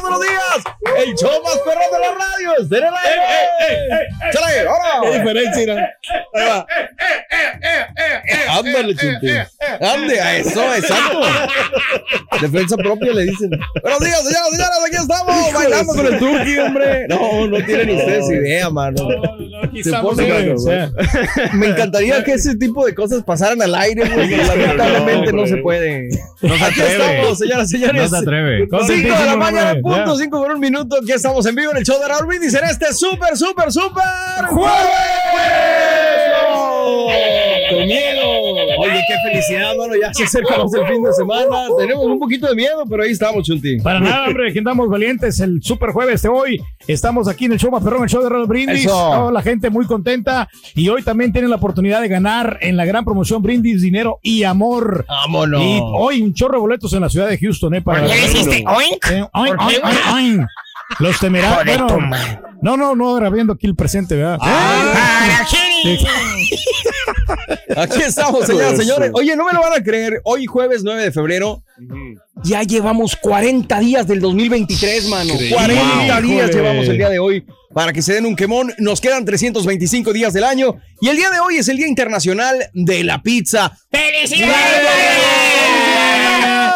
buenos días. El show más perro de la radio. ¡Está en el aire! ¡Chale, ahora! Qué diferencia, ¿no? Ahí va. Ándale, Chunti. Ande, a eso, exacto. Defensa propia le dicen. Buenos días, señoras y señores, aquí estamos bailando con el turkey, hombre. No, no tienen ustedes idea, mano. Me encantaría que ese tipo de cosas pasaran al aire, güey. Lamentablemente no, se puede. No se Aquí atreve. estamos, señoras y señores. No se atreve. 5 de la mañana, güey. punto, Ya. 5 por un minuto. Aquí estamos en vivo en el show de Raúl Brindis en este súper, súper, súper jueves. Con miedo. Oye, qué felicidad, mano. Ya se acerca más el fin de semana. Tenemos un poquito de miedo, pero ahí estamos, Chunti. Para nada, hombre, aquí andamos valientes. El super jueves de hoy. Estamos aquí en el show más perrón, el show de Raúl Brindis. Toda la gente muy contenta. Y hoy también tienen la oportunidad de ganar en la gran promoción Brindis, dinero y amor. Vámonos. Y hoy un chorro de boletos en la ciudad de Houston, ¿eh? Para ¿Por qué le hiciste oink? Eh, oink, ¿Por qué, oink, oink, oink. Los temerarios. Bueno, no, no, no, ahora viendo aquí el presente, ¿verdad? ¡Para Sí. Aquí estamos, señoras y señores. Oye, no me lo van a creer. Hoy, jueves 9 de febrero, ya llevamos 40 días del 2023, mano. 40 días llevamos el día de hoy para que se den un quemón. Nos quedan 325 días del año y el día de hoy es el Día Internacional de la Pizza.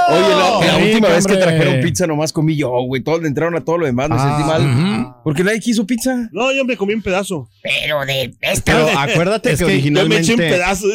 Oye, la, la Qué última vez que trajeron pizza nomás comí yo, güey. Todos le entraron a todo lo demás, me sentí Ah, mal. Porque nadie quiso pizza. No, yo me comí un pedazo. Pero de esta. Pero acuérdate Es que, que Yo me eché un originalmente. pedazo.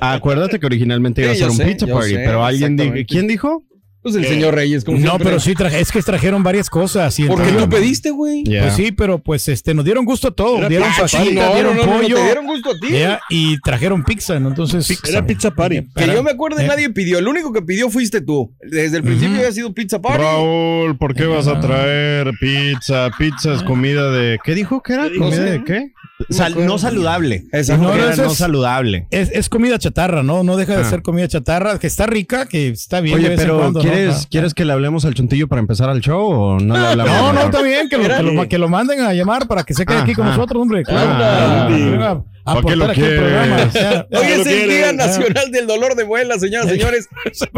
Acuérdate que originalmente iba a ser un sé, pizza party, sé, pero alguien dijo. ¿Quién dijo? Pues el señor Reyes, como No, siempre. pero sí, traje- es que trajeron varias cosas. Y Porque tú pediste, güey. Pues sí, pero pues este, nos dieron gusto a todo. Era dieron party. No, dieron no, no, no, pollo. te dieron gusto a ti. ya, y trajeron pizza, ¿no? Entonces. Era pizza party. Que yo me acuerdo, Eh. nadie pidió. El único que pidió fuiste tú. Desde el principio había sido pizza party. Raúl, ¿por qué vas a traer pizza? Pizza es comida de. ¿Qué dijo que era? ¿Comida de qué? Sal- no saludable. Exacto. No, no, Era eso no es- saludable. Es, es comida chatarra, ¿no? No deja de Ah. ser comida chatarra, que está rica, que está bien. Oye, pero cuando, ¿no? ¿Quieres. ¿quieres que le hablemos al chuntillo para empezar al show o no le hablamos? No, no, está bien, que lo, que, lo, que lo manden a llamar para que se quede aquí con Ah, nosotros, hombre. Claro. ah, Ah, ¿Para qué lo quieres? Hoy es el. Día Nacional del Dolor de Muela, señoras y señores.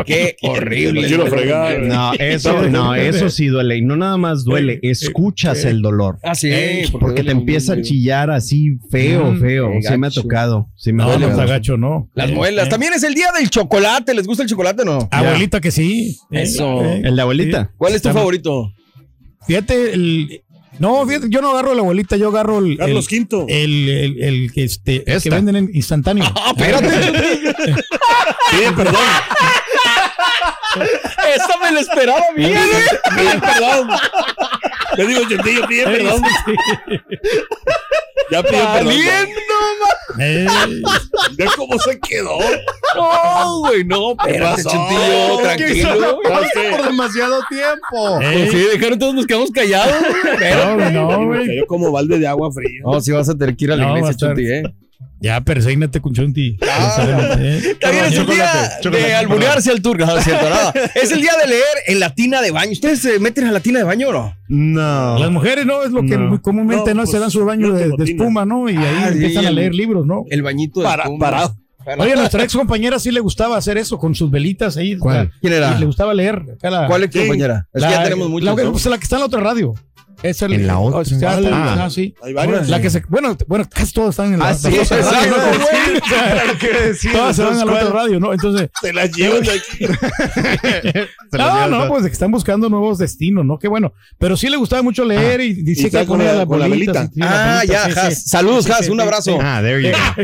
Qué horrible. Quiero fregar. No, eso, no, eso sí duele. Y no nada más duele, escuchas el dolor. Ah, sí. Porque te empieza a chillar así feo, Mm, feo. Sí me ha tocado. Sí me ha tocado. gacho, ¿no. Las muelas. eh. También es el día del chocolate. ¿Les gusta el chocolate o no? Abuelita que sí. Eso. eh, El de abuelita. ¿Cuál es tu favorito? Fíjate, el, no, fíjate, yo no agarro a la abuelita, yo agarro el, Carlos el, Quinto. el, el, el que, este, el que venden en instantáneo. Ah, espérate. Pide perdón. Esta me la esperaba bien. Pide perdón. Te digo, Chentillo, pide perdón. Ya pidió perdón. Ve cómo se quedó. No, güey, no, espérate, pasó? Chutillo, tranquilo. Por demasiado tiempo. Pues sí, dejaron todos nos quedamos callados. Pero, no, no, güey. Cayó como balde de agua fría. no, si vas a tener que ir a la iglesia, Chuti, ¿eh? Ya, perségnate con Chunti. Ah. Eh, También es el día de alburearse al tour. No, es cierto, nada. Es el día de leer en la tina de baño. ¿Ustedes se meten a la tina de baño o no? No. Las mujeres, ¿no? Es lo que No. muy comúnmente, No, ¿no? se pues, dan su baño no de, espuma, ¿no? Y ahí Ah, sí, empiezan a el- leer libros, ¿no? El bañito de Para- espuma. parado. Para- Oye, a nuestra ex compañera sí le gustaba hacer eso con sus velitas ahí. ¿Cuál? ¿Quién era? Y le gustaba leer. La, ¿Cuál es tu Sí. compañera? Es la- que ya tenemos muchos. La, ¿no? pues, la que está en la otra radio. Es ¿En la otra? sí, ya, Ah. ah, sí. Hay varios. La que se, bueno, bueno, casi todos están en la, Ah, la sí, otra sí, radio, O sea, decir. Todas se van a la otra radio, ¿no? Entonces, Se las llevan de aquí. No, no, pues que están buscando nuevos destinos, ¿no? Qué bueno. Pero sí le gustaba mucho leer y decía está que con ponía la- con la velita. y- Ah, ya, sí, Has. sí. Saludos, Sí, Has. Un abrazo. Ah, there you go.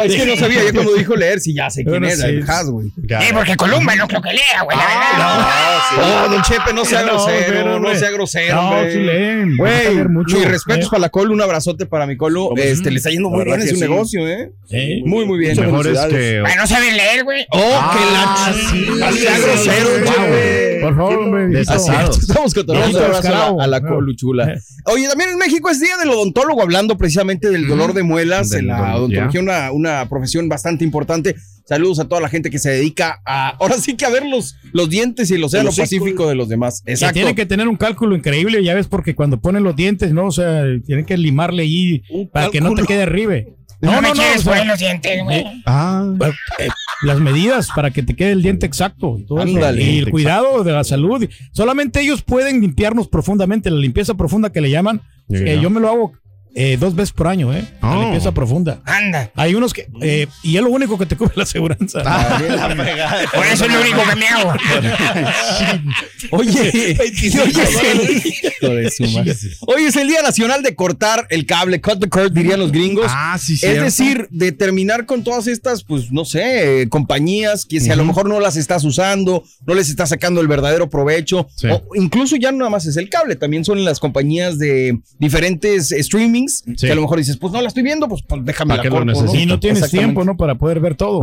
Ah, es que no sabía. Ya cuando dijo leer, sí, ya sé quién era. sí. El Has, güey. Sí, porque Columba no creo que lea, güey, la verdad. No, don Chepe, no sea No, grosero. No sea grosero, Güey, mis respetos Eh, para la Colo, un abrazote para mi Colo. Como Este, le está yendo muy bien en su sí. negocio, ¿eh? Sí. Muy, muy bien. Mejor es que. Bueno, no saben leer, güey. Oh, que la Ah, sí. Sea Sí, grosero, sí, Chepe. Por favor, hombre. Desasado. Estamos cotorreando. Abrazo a a la Ah. Colo chula. Oye, también en México es día del odontólogo, hablando precisamente del dolor de muelas. En la dolor, odontología, una, una profesión bastante importante. Saludos a toda la gente que se dedica a, ahora sí que a ver los, los dientes y el océano Los. Pacífico de los demás. Que Exacto. tienen que tener un cálculo increíble, ya ves, porque cuando ponen los dientes, ¿no? O sea, tienen que limarle ahí para que no te quede arriba. No, No, me no, no. quieres o sea, poner los dientes, güey. Ah. eh, las medidas para que te quede el diente exacto. y todo eso. Ándale. y el cuidado de la salud. Solamente ellos pueden limpiarnos profundamente, la limpieza profunda que le llaman. Yeah. Eh, yo me lo hago eh, dos veces por año, ¿eh? La Oh. limpieza profunda. Anda. Hay unos que. eh, y es lo único que te cubre la aseguranza. Ah, Por eso es lo único que me hago. Oye, oye, es el, es el Día Nacional de cortar el cable, cut the cord, dirían los gringos. Ah, sí, Es cierto. decir, de terminar con todas estas, pues no sé, compañías que si a lo mejor no las estás usando, no les estás sacando el verdadero provecho, Sí. o incluso ya no nada más es el cable, también son las compañías de diferentes Sí. que a lo mejor dices, pues no la estoy viendo, pues, pues déjame ¿Para la corto, ¿no? necesito? y no tienes tiempo, ¿no? Para poder ver todo.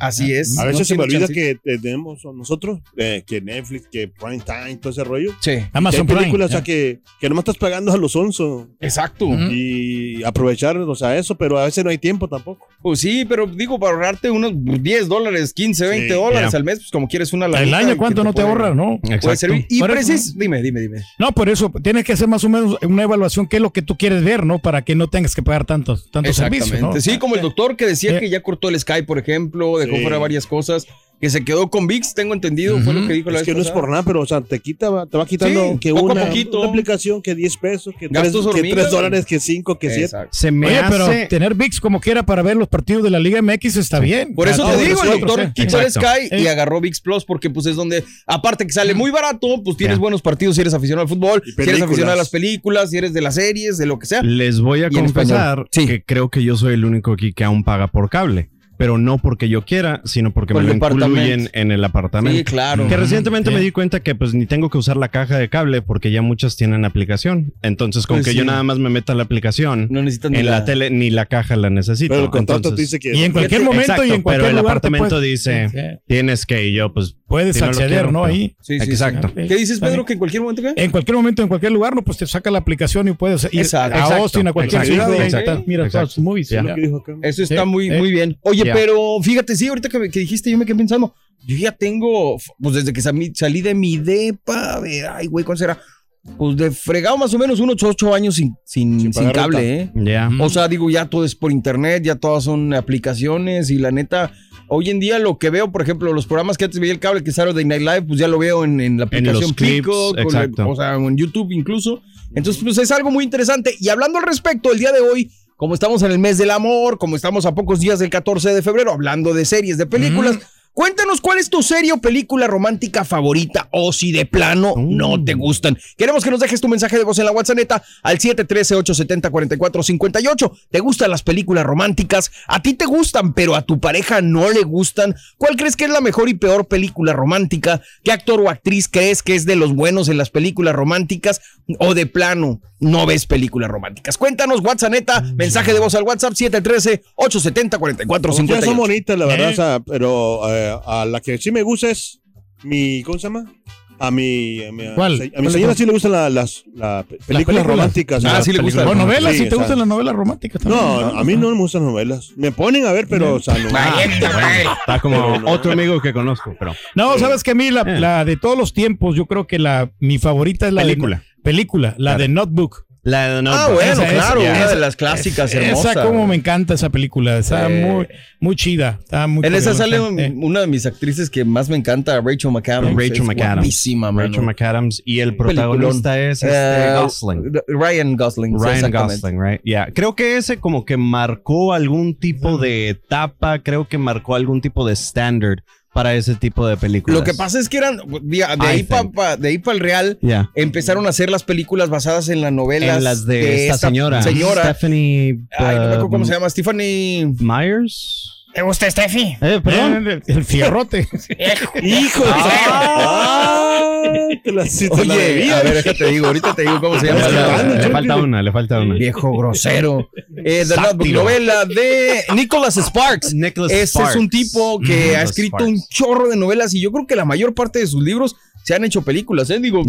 Así es. A no veces se me olvida que eh, tenemos nosotros, eh, que Netflix, que Prime Time, todo ese rollo. Sí, Que hay Amazon Prime. películas, o sea, que, que nomás estás pagando a los onzo exacto. y aprovechar, o sea, eso, pero a veces no hay tiempo tampoco. Pues sí, pero digo, para ahorrarte unos 10 dólares, 15, 20 dólares al mes, pues como quieres una El lanita año, ¿cuánto no te puede- ahorras, no? Puede Exacto. servir. Y eso, precis, dime, dime, dime. No, por eso tienes que hacer más o menos una evaluación qué es lo que tú quieres ver, ¿no? Para que no tengas que pagar tantos, tantos servicios, ¿no? Sí, como el doctor que decía Eh. que ya cortó el Sky, por ejemplo, dejó Sí. fuera varias cosas, que se quedó con VIX, tengo entendido, fue lo que dijo la Es vez que no es por nada, pero o sea, te quita, va- te va quitando Sí, que poco a una, poquito. una aplicación que 10 pesos, que 3, Gastos que hormiga. tres dólares, que 5, que 7. Exacto. Se me Oye, pero hace. tener VIX como quiera para ver los partidos de la Liga MX está bien. Por eso Ah, te digo, el doctor quitó el Exacto. Sky y agarró VIX Plus porque pues es donde, aparte que sale muy barato, pues tienes buenos partidos si eres aficionado al fútbol, si eres aficionado a las películas, si eres de las series, de lo que sea. Les voy a confesar. Sí. que creo que yo soy el único aquí que aún paga por cable. Pero no porque yo quiera, sino porque Por me lo incluyen en el apartamento. Sí, claro. Que recientemente Sí. me di cuenta que pues ni tengo que usar la caja de cable porque ya muchas tienen aplicación. Entonces con Pues que sí. yo nada más me meta la aplicación No necesitas ni en la... tele ni la caja la necesito. Pero el contrato Entonces- te dice que Y en cualquier Exacto, momento y en cualquier pero el lugar apartamento puedes- dice Sí, tienes que y yo pues Puedes si no acceder, quiero, ¿no? pero- Ahí. Sí, sí, Exacto. Sí. ¿Qué dices, Pedro, que en cualquier momento qué? En cualquier momento, en cualquier lugar, no, pues te saca la aplicación y puedes ir Exacto. a Exacto. Austin, a cualquier Exacto. ciudad Exacto. mira todas Exacto. sus movies. Eso está muy, muy bien. Oye, Pero fíjate, sí, ahorita que, que dijiste, yo me quedé pensando, yo ya tengo, pues desde que salí, de mi depa, de, ay, güey, ¿cuál será? Pues de fregado más o menos unos ocho años sin, sin, Sin sin cable, ¿eh? Ya. O sea, digo, ya todo es por internet, ya todas son aplicaciones y la neta, hoy en día lo que veo, por ejemplo, los programas que antes veía el cable, que es Saturday Night Live, pues ya lo veo en, en la aplicación Peacock, o o sea, en YouTube incluso. Entonces, pues es algo muy interesante. Y hablando al respecto, el día de hoy, como estamos en el mes del amor, como estamos a pocos días del 14 de febrero, hablando de series, de películas, Cuéntanos cuál es tu serie o película romántica favorita o si de plano no te gustan. Queremos que nos dejes tu mensaje de voz en la WhatsApp al 713-870-4458. ¿Te gustan las películas románticas? ¿A ti te gustan, pero a tu pareja no le gustan? ¿Cuál crees que es la mejor y peor película romántica? ¿Qué actor o actriz crees que es de los buenos en las películas románticas? ¿O de plano no ves películas románticas? Cuéntanos, WhatsApp, mensaje de voz al WhatsApp 713-870-4458. Ya son bonitas, la verdad, o sea, pero eh, a la que sí me gusta es mi, ¿cómo se llama? A mi, a mi, ¿Cuál? A mi ¿Cuál es señora sí le gustan la- las la pe- películas, películas? románticas. Ah, sí le gustan. O novelas, Sí, si te o sea, gustan las novelas románticas también. No, a mí no me gustan las novelas. Me ponen a ver, pero, o sea, no. Está como Pero no. otro amigo que conozco, pero. No, sabes que a mí la, Eh. la de todos los tiempos, yo creo que la mi favorita es la Película. de película, la de Notebook. La de Ah, bueno, Esa, claro, esa, una esa, de las clásicas esa, hermosas. Esa como me encanta esa película, está muy muy chida, está muy En esa sale un- una de mis actrices que más me encanta, Rachel McAdams. Rachel Es McAdams. guapísima, mano. Rachel McAdams y el Peliculón. protagonista es este, Eh, Gosling. Ryan Gosling. Ryan. Gosling, right? Yeah. Creo que ese como que marcó algún tipo de etapa, creo que marcó algún tipo de standard para ese tipo de películas. Lo que pasa es que eran, de, ahí para ahí pa el Real, Yeah. empezaron a hacer las películas basadas en las novelas En las de, esta, señora, señora. Stephanie Ay, no me acuerdo cómo se llama, Stephanie Myers. ¿Te gusta Steffi? Eh, perdón. Eh, el fierrote. Hijo de Ah, te la, la Oye, debía. a ver, déjate digo, ahorita te digo cómo se llama. le, la- falta una, le falta una. Viejo grosero. Eh, The Sátiro. Notebook, novela de Nicholas Sparks. Nicholas Este Sparks. es un tipo que Nicholas ha escrito Sparks. un chorro de novelas y yo creo que la mayor parte de sus libros se han hecho películas, ¿eh? Digo,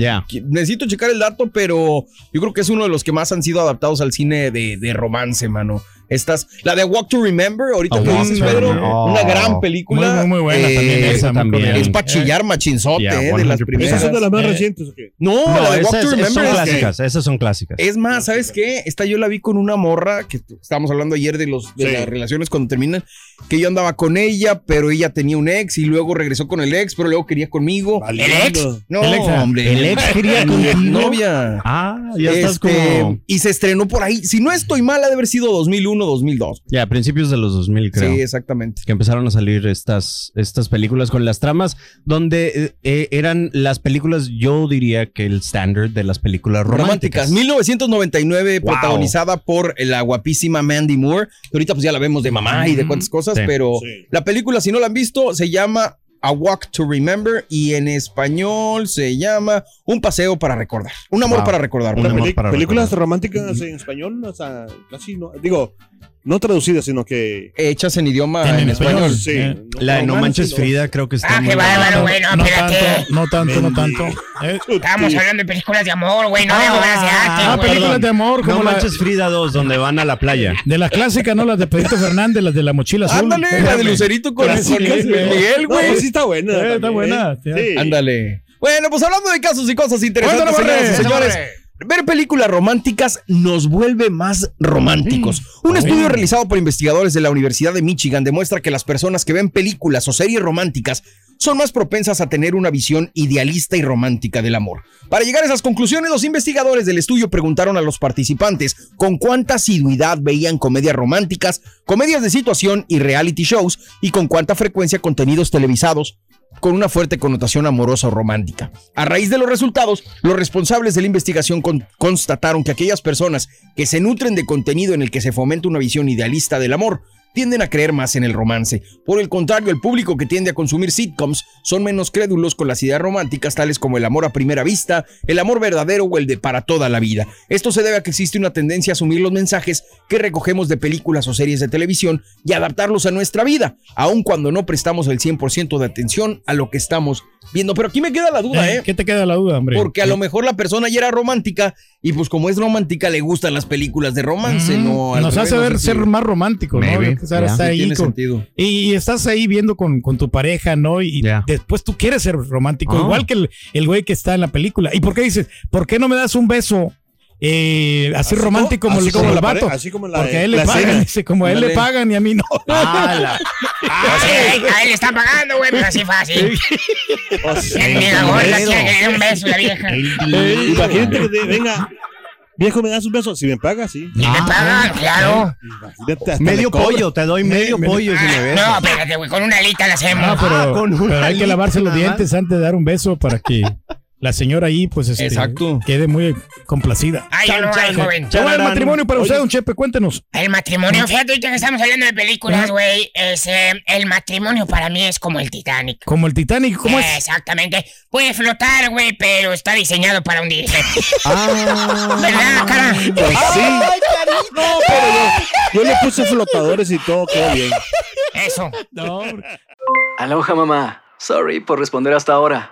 necesito checar el dato, pero yo creo que es uno de los que más han sido adaptados al cine de, de romance, mano. Estas, la de Walk to Remember, ahorita A que dices, Pedro, una Oh. gran película. Muy, muy, muy buena también Eh, esa, también. Es para chillar machinzote, Yeah, eh, de las 100%. primeras. Esas son de las más Eh, recientes. ¿o qué? No, No, la de Walk esas, to esas Remember son es- clásicas, esas son clásicas. Es más, ¿sabes qué? Esta yo la vi con una morra, que estábamos hablando ayer de, los, de Sí. las relaciones cuando terminan, que yo andaba con ella, pero ella tenía un ex y luego regresó con el ex, pero luego quería conmigo. ¿El ex? No, El ex, hombre. ¿El ex quería Mi contigo? novia. Ah, ya estás Este, como... Y se estrenó por ahí. Si no estoy mal, ha de haber sido 2001, 2002. Ya, a principios de los 2000, creo. Sí, exactamente. que empezaron a salir estas, estas películas con las tramas donde eh, eh, eran las películas, yo diría que el standard de las películas románticas. Románticas. 1999, Wow. protagonizada por la guapísima Mandy Moore. Que ahorita pues ya la vemos de mamá y de cuantas cosas, Sí. pero Sí. la película, si no la han visto, se llama A Walk to Remember y en español se llama Un paseo para recordar. Un amor Wow. para recordar. Un Una amor peli- para películas recordar. románticas en español, o sea, casi no. Digo, no traducidas, sino que. Hechas en idioma En en, español. español. Sí. Eh, La de No Manches no. Frida creo que está Ah, muy qué bárbaro, güey. No, no espérate. tanto, no tanto, no tanto. Eh, Estábamos hablando de películas de amor, güey. No de obras de arte, ah, películas de amor, como No la, Manches Frida 2, donde van a la playa. de las clásicas, ¿no? Las de Pedrito Fernández, las de la mochila azul. Ándale, la de Lucerito con. Miguel, No, güey. sí está buena. Eh, está buena, ¿eh? sí. Ándale. Bueno, pues hablando de casos y cosas interesantes, señores. Ver películas románticas nos vuelve más románticos. Un estudio realizado por investigadores de la Universidad de Michigan demuestra que las personas que ven películas o series románticas son más propensas a tener una visión idealista y romántica del amor. Para llegar a esas conclusiones, los investigadores del estudio preguntaron a los participantes con cuánta asiduidad veían comedias románticas, comedias de situación y reality shows y con cuánta frecuencia contenidos televisados con una fuerte connotación amorosa o romántica. A raíz de los resultados, los responsables de la investigación con- constataron que aquellas personas que se nutren de contenido en el que se fomenta una visión idealista del amor tienden a creer más en el romance. Por el contrario, el público que tiende a consumir sitcoms son menos crédulos con las ideas románticas tales como el amor a primera vista, el amor verdadero o el de para toda la vida. Esto se debe a que existe una tendencia a asumir los mensajes que recogemos de películas o series de televisión y adaptarlos a nuestra vida, aun cuando no prestamos el 100% de atención a lo que estamos viendo. Pero aquí me queda la duda, Eh, ¿eh? ¿Qué te queda la duda, hombre? Porque a lo mejor la persona ya era romántica y pues como es romántica le gustan las películas de romance, Mm, ¿no? Nos revés, hace no ver sé si- ser más romántico, ¿no? Maybe, Estar yeah. hasta Sí, ahí tiene con- sentido. y, y estás ahí viendo con, con tu pareja, ¿no? Y Yeah. después tú quieres ser romántico, Ah. igual que el, el güey que está en la película. ¿Y por qué dices, por qué no me das un beso eh, así, Así romántico como- así el, como la así como la- Porque a él le pagan, dice, como a él le pagan y a mí no. Ah, la- a él le están pagando, güey, pero así fácil. O sea, El quiere que le dé un beso la vieja. Imagínate que venga Viejo, ¿me das un beso? Si me pagas, sí. ¿Y me pagan? Claro. Imagínate, hasta Medio le cobra. pollo, te doy medio Me- pollo si me ves. No, espérate, güey, con una alita la hacemos. No, pero, Ah, con una pero hay que lavarse los nada dientes antes de dar un beso para que la señora ahí, pues, este, Exacto. quede muy complacida. Ay, no, ay, joven. ¿Cómo va el matrimonio para usted, Oye. don Chepe? Cuéntenos. El matrimonio, fíjate ahorita que estamos hablando de películas, güey. es, eh, el matrimonio para mí es como el Titanic. Como el Titanic, ¿cómo es? Exactamente. Puede flotar, güey, pero está diseñado para hundirse. Ah. ¿Verdad, cara? Pues sí. No, pero yo, yo le puse flotadores y todo quedó bien. Eso. Aloha mamá. Sorry por responder hasta ahora.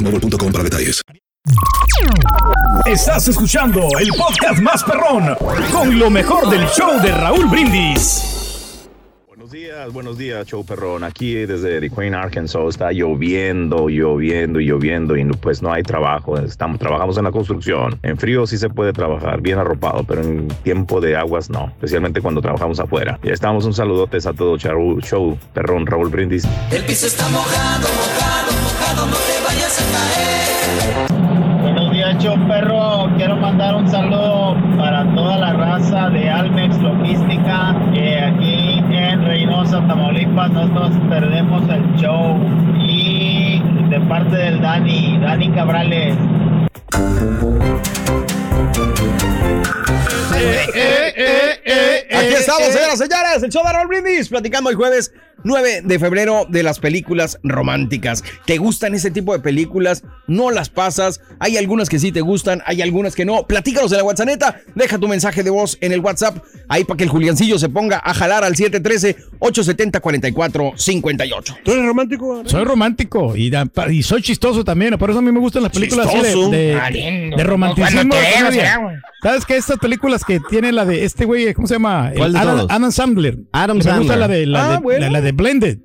boostmobile.com para detalles. Estás escuchando el podcast más perrón con lo mejor del show de Raúl Brindis. Buenos días, buenos días, show perrón. Aquí desde The Queen, Arkansas, está lloviendo, lloviendo y lloviendo y pues no hay trabajo. Estamos, trabajamos en la construcción. En frío sí se puede trabajar, bien arropado, pero en tiempo de aguas no, especialmente cuando trabajamos afuera. Ya estamos, un saludotes a todo show, show perrón, Raúl Brindis. El piso está mojado, mojado, mojado, no te. Buenos días, show perro. Quiero mandar un saludo para toda la raza de Almex Logística. que aquí en Reynosa, Tamaulipas, nosotros perdemos el show. Y de parte del Dani, Dani Cabrales. Aquí estamos, señoras y señores, el show de Raúl Brindis, platicando el jueves 9 de febrero de las películas románticas. ¿Te gustan ese tipo de películas? No las pasas. Hay algunas que sí te gustan, hay algunas que no. Platícanos en la WhatsApp. Deja tu mensaje de voz en el WhatsApp ahí para que el Juliancillo se ponga a jalar al 713-870-4458. ¿Tú eres romántico? Soy romántico y, da- y soy chistoso también. Por eso a mí me gustan las películas así de, Chistoso. de, Ah, de romanticismo. ¿Sabes qué? Estas películas que tiene la de este güey, ¿cómo se llama? El ¿Cuál de Adam, todos? Adam Sandler. Adam Me gusta Sandler. la de, la, Ah, de, bueno. la, la de Blended.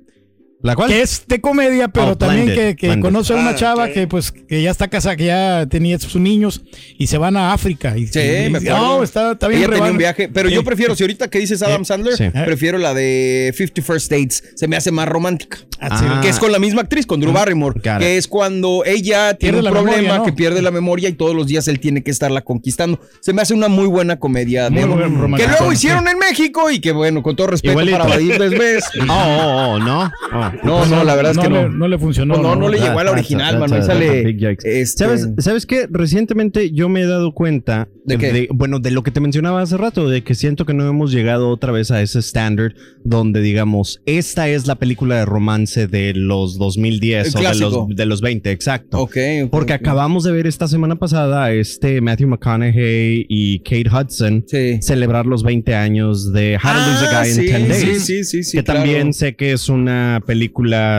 ¿La cual? Que es de comedia, pero Oh, también Blended, que, que Blended. conoce a una Ah, chava que pues que ya está casada, que ya tenía sus niños y se van a África. Y, Sí, y- me no, está, está bien Ella tenía rebana. un viaje, pero yo prefiero, si ahorita que dices Adam Eh, Sandler, sí. prefiero la de 50 First Dates. Se me hace más romántica. Ah. Ah. Que es con la misma actriz, con Drew Barrymore. got it. Que es cuando ella tiene Pierde un problema, memoria, ¿no? que pierde la memoria y todos los días él tiene que estarla conquistando. Se me hace una muy buena comedia Muy de buen que luego hicieron en México y que bueno, con todo respeto Igualito. para Badir Desvés. Oh, oh, oh, no. Oh. No, no, la verdad es que le, no. no le funcionó. No, no, no le llegó a la that's a- original, that's mano. Sale. este, ¿Sabes, ¿Sabes qué? Recientemente yo me he dado cuenta ¿De qué? bueno, de lo que te mencionaba hace rato, de que siento que no hemos llegado otra vez a ese standard donde digamos, esta es la película de romance de los 2010 El o de los, de los 20, exacto. Ok, Porque acabamos de ver esta semana pasada a este Matthew McConaughey y Kate Hudson Sí. celebrar los 20 años de How to Lose a Ah, Guy sí, in 10 Days. sí, sí, sí, sí, que claro. también sé que es una película,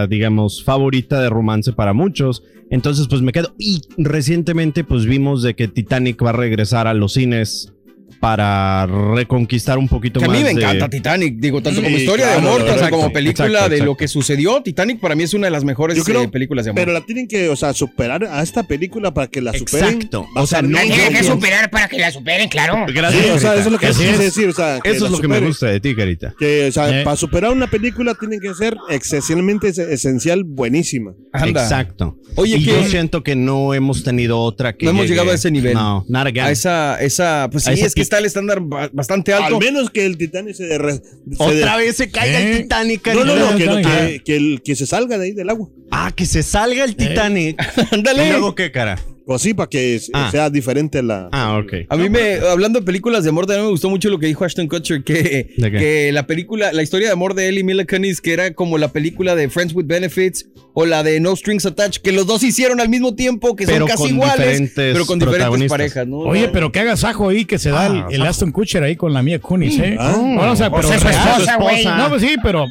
digamos, favorita de romance para muchos. Entonces, pues me quedo. Y recientemente, pues vimos de que Titanic va a regresar a los cines para reconquistar un poquito Que a más. mí me de- encanta Titanic, digo, tanto Sí, como historia claro, de amor, tanto exacto, como película exacto, de lo que sucedió. Titanic para mí es una de las mejores Yo creo, eh, películas de amor. pero la tienen que, o sea, superar a esta película para que la superen. Exacto. A O sea, no- La tienen que superar para que la superen, claro. Gracias. Sí, o sea, eso es lo que quise decir. O sea, que Eso es lo que me gusta de ti, Carita. Que, o sea, Eh. para superar una película tienen que ser excesivamente es- esencial, buenísima. Anda. Exacto. Oye, y que- yo siento que no hemos tenido otra que. no hemos llegado a ese nivel. No, not again. A esa, esa, pues sí, A es que. Está el estándar ba- bastante alto. Al menos que el Titanic se, derre- se Otra de- vez se caiga ¿Eh? el Titanic. No, no, no, que, que, que el- que se salga de ahí del agua. Ah, que se salga el Titanic. Ándale. ¿Y luego qué, cara? Pues sí, para que Ah. sea diferente la. Ah, ok. A mí me, hablando de películas de amor, también me gustó mucho lo que dijo Ashton Kutcher, que, ¿De que la película, la historia de amor de él y Mila Kunis, que era como la película de Friends with Benefits o la de No Strings Attached, que los dos hicieron al mismo tiempo, que Pero son casi con iguales, diferentes pero con diferentes parejas, ¿no? Oye, pero qué agasajo ahí que se da el, el Aston Kutcher ahí con la mía Kunis, ¿eh? Ah. Bueno, o sea, Pues pero su esposa, güey. No, pues sí, pero,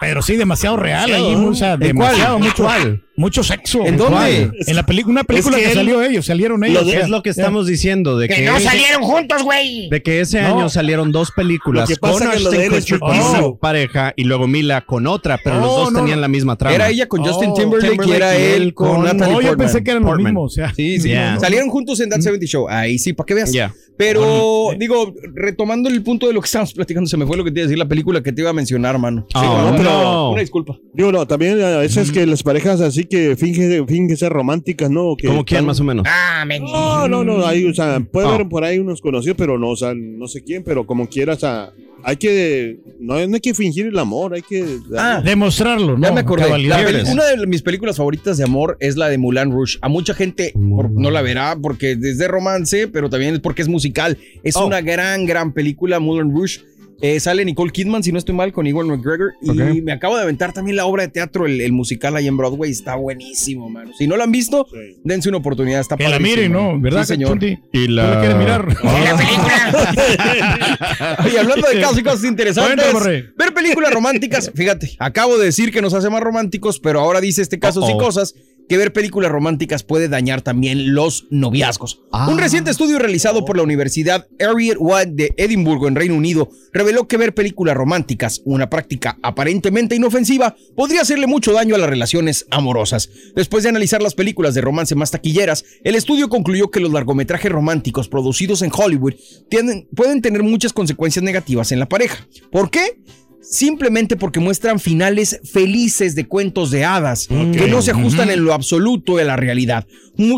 pero sí, demasiado real ahí, o sea, ¿En demasiado, cuál? mucho, ¿Cuál? mucho sexo. ¿En dónde? ¿Cuál? En la película, una película Es que que, él- salió ellos, salieron ellos. Lo de- ya. es lo que estamos diciendo, de Que que, no ese, salieron juntos, güey. de que ese No. año salieron dos películas Lo que pasa con que lo de él es una pareja y luego Mila con otra, pero los dos no, tenían no. la misma trama. Era ella con Justin Oh, Timberlake, y Timberlake era y él él con, con- Natalie No, yo Portman. pensé que eran los mismos, o sea. Sí, sí. Yeah. Salieron juntos en That 70 Show. Ahí sí, para que veas. Pero, digo, retomando el punto de lo que estábamos platicando, se me fue lo que te iba a decir la película que te iba a mencionar, mano. No. Una disculpa. Digo, no, también a veces que las parejas así que fingen, fingen ser románticas, ¿no? Que Como quién más o menos. Ah, me No, no, no, hay, o sea, puede Ah. haber por ahí unos conocidos, pero no, o sea, no sé quién, pero como quieras, o sea, hay que, no, no hay que fingir el amor, hay que... Ah, Demostrarlo, ¿no? Ya me acordé. Una de mis películas favoritas de amor es la de Mulan Rouge. A mucha gente por- no la verá porque es de romance, pero también es porque es musical. Es Oh. una gran, gran película, Mulan Rouge. Eh, sale Nicole Kidman, si no estoy mal, con Ewan McGregor. Y me acabo de aventar también la obra de teatro, el, el musical ahí en Broadway. Está buenísimo, mano. Si no la han visto, dense una oportunidad. Está Que la miren, ¿no? ¿Verdad, Sí, señor. Chunti? Y ¿Tú la... la quieres mirar? La película. Y hablando de casos y cosas interesantes, ver películas románticas. Fíjate, acabo de decir que nos hace más románticos, pero ahora dice este casos y Uh-oh. cosas que ver películas románticas puede dañar también los noviazgos. Un reciente estudio realizado por la Universidad Harriet Watt de Edimburgo en Reino Unido reveló que ver películas románticas, una práctica aparentemente inofensiva, podría hacerle mucho daño a las relaciones amorosas. Después de analizar las películas de romance más taquilleras, el estudio concluyó que los largometrajes románticos producidos en Hollywood tienen- pueden tener muchas consecuencias negativas en la pareja. ¿Por qué? Simplemente porque muestran finales felices de cuentos de hadas que no se ajustan en lo absoluto a la realidad.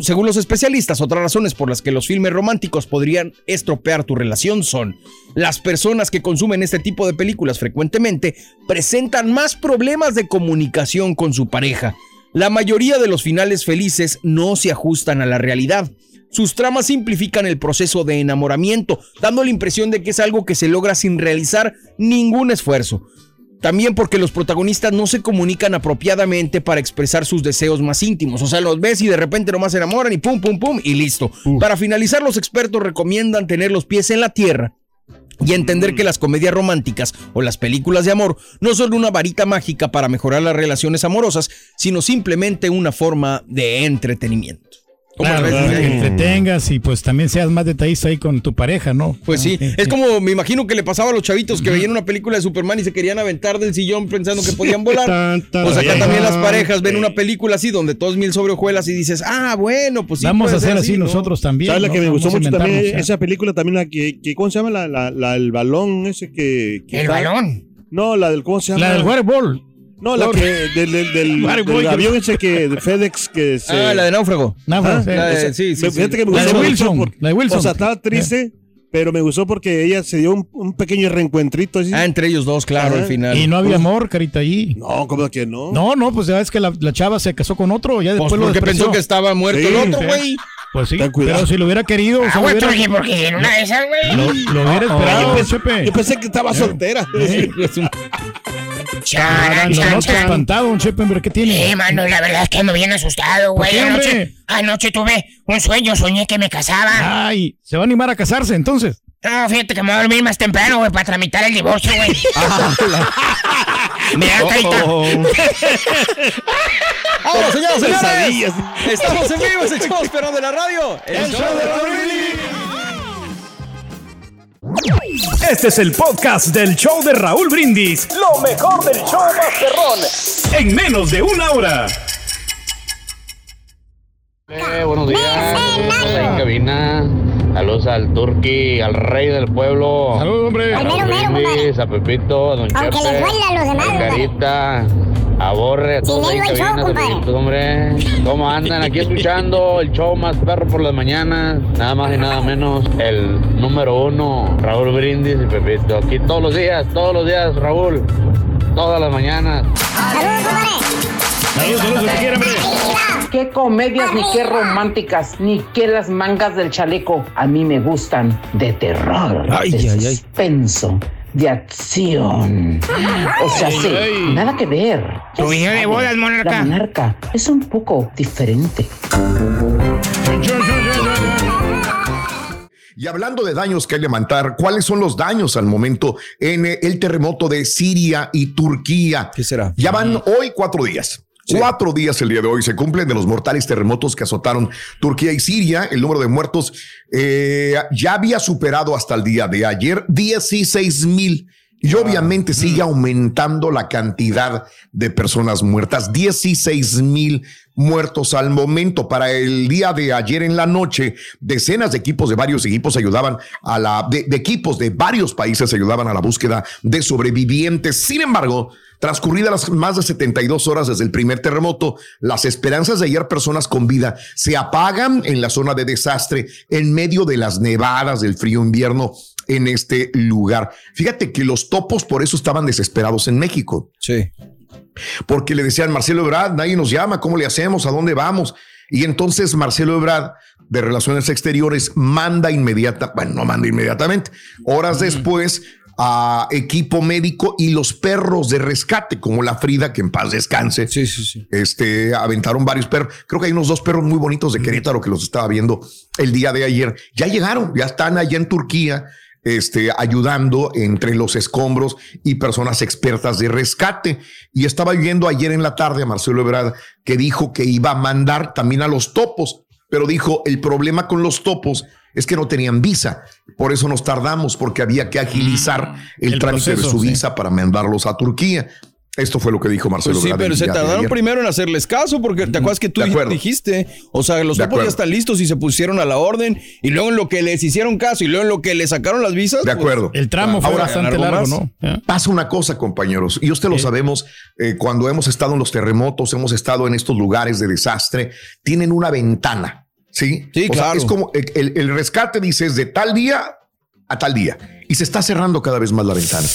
Según los especialistas, otras razones por las que los filmes románticos podrían estropear tu relación son las personas que consumen este tipo de películas frecuentemente presentan más problemas de comunicación con su pareja. La mayoría de los finales felices no se ajustan a la realidad. Sus tramas simplifican el proceso de enamoramiento, dando la impresión de que es algo que se logra sin realizar ningún esfuerzo. También porque los protagonistas no se comunican apropiadamente para expresar sus deseos más íntimos. O sea, los ves y de repente nomás se enamoran y pum, pum, pum y listo. Para finalizar, los expertos recomiendan tener los pies en la tierra y entender que las comedias románticas o las películas de amor no son una varita mágica para mejorar las relaciones amorosas, sino simplemente una forma de entretenimiento. ¿Cómo la Claro, que Miguel? entretengas y pues también seas más detallista ahí con tu pareja, ¿no? Pues sí, Ah, es como me imagino que le pasaba a los chavitos que veían una película de Superman y se querían aventar del sillón pensando que podían volar. Tan, tan, Pues acá también las parejas ven una película así donde todos mil sobre hojuelas y dices, ah, bueno, pues sí. Vamos a hacer así ¿no? nosotros también. ¿Sabes la que me gustó Vamos mucho también? Esa película también, la que, que ¿cómo se llama? La, la, la- el balón ese que... que El está- balón. No, la del, ¿cómo se llama? La del waterball. No, la que, del, del, avión ese que, de FedEx que se... Ah, la de náufrago. Náufrago, Ah, sí. La de- sí, sí, me- sí. Fíjate que me La de gustó mucho Wilson, la de Wilson. O sea, estaba triste, pero me gustó porque ella se dio un, un pequeño reencuentrito así. Ah, entre ellos dos, claro, Ajá. al final. Y no había amor, carita, allí. No, ¿cómo que no? No, no, pues ya ves que la, la chava se casó con otro, ya Pues después lo porque despreció. pensó que estaba muerto Sí, el otro, sí. güey. Pues sí, Ten cuidado. pero si lo hubiera querido, o Ah, sea, lo güey, hubiera, porque, en una de esas, güey. lo, lo hubiera esperado, Chepe. Yo pensé que estaba soltera. Es Charan, chan, noto chan. espantado, un Chepe, hombre, ¿qué tiene? Sí, mano, la verdad es que me bien asustado, güey. qué, Anoche, anoche tuve un sueño, soñé que me casaba. Ay, se va a animar a casarse, entonces. No, fíjate que me voy a dormir más temprano, güey, para tramitar el divorcio, güey. Mira, carita. Ahora, señoras y señores, estamos en vivo, el show esperando de la radio. El, show de Raúl Este es el podcast del show de Raúl Brindis. Lo mejor del show Masterrón. En menos de una hora. Eh, buenos días. En cabina. Saludos al Turqui, al rey del pueblo. Saludos, hombre. A Al mero, Brindis, a Pepito, a Don Aunque Chepe, les duela a los demás. Carita, a Borre, a todos ahí él en no hay show, cabina, compadre. saluditos, hombre. ¿Cómo andan? Aquí escuchando el show más perro por las mañanas. Nada más y nada menos el número uno, Raúl Brindis y Pepito. Aquí todos los días, todos los días, Raúl. Todas las mañanas. Saludos, compadre. Qué comedias, ni qué románticas, ni qué las mangas del chaleco. A mí me gustan de terror, Ay, de ay, ay. De acción. O sea, sí, nada que ver. Tu video de bodas, monarca. La monarca es un poco diferente. Y hablando de daños que hay que levantar, ¿cuáles son los daños al momento en eh, el terremoto de Siria y Turquía? ¿Qué será? Ya van hoy cuatro días. Cuatro días el día de hoy se cumplen de los mortales terremotos que azotaron Turquía y Siria. El número de muertos eh, ya había superado hasta el día de ayer 16 mil. Y obviamente sigue aumentando la cantidad de personas muertas. 16 mil muertos al momento. Para el día de ayer en la noche, decenas de equipos de varios equipos ayudaban a la, de, de equipos de varios países ayudaban a la búsqueda de sobrevivientes. Sin embargo, Transcurridas las más de 72 horas desde el primer terremoto, las esperanzas de hallar personas con vida se apagan en la zona de desastre en medio de las nevadas del frío invierno en este lugar. Fíjate que los topos por eso estaban desesperados en México. Sí. Porque le decían, Marcelo Ebrard, nadie nos llama, ¿cómo le hacemos? ¿A dónde vamos? Y entonces Marcelo Ebrard de Relaciones Exteriores manda inmediata, bueno, no manda inmediatamente, horas después a equipo médico y los perros de rescate, como la Frida, que en paz descanse. Sí, sí, sí. Este, aventaron varios perros. Creo que hay unos dos perros muy bonitos de Querétaro que los estaba viendo el día de ayer. Ya llegaron, ya están allá en Turquía. Este, ayudando entre los escombros y personas expertas de rescate. Y estaba viendo ayer en la tarde a Marcelo Ebrard que dijo que iba a mandar también a los topos, pero dijo el problema con los topos es que no tenían visa. Por eso nos tardamos, porque había que agilizar el, El trámite proceso, de su sí. visa para mandarlos a Turquía. Esto fue lo que dijo Marcelo Pues sí, el pero se tardaron primero en hacerles caso, porque te acuerdas que tú dijiste, o sea, los topos ya están listos y se pusieron a la orden, y luego en lo que les hicieron caso y luego en lo que les sacaron las visas. De pues, acuerdo. Ahora, algo algo más. más. Pasa una cosa, compañeros, y usted lo sabemos, eh, cuando hemos estado en los terremotos, hemos estado en estos lugares de desastre, tienen una ventana, ¿sí? Sí, O sea, claro. es como el, el- rescate, dice, es de tal día a tal día. Y se está cerrando cada vez más la ventana.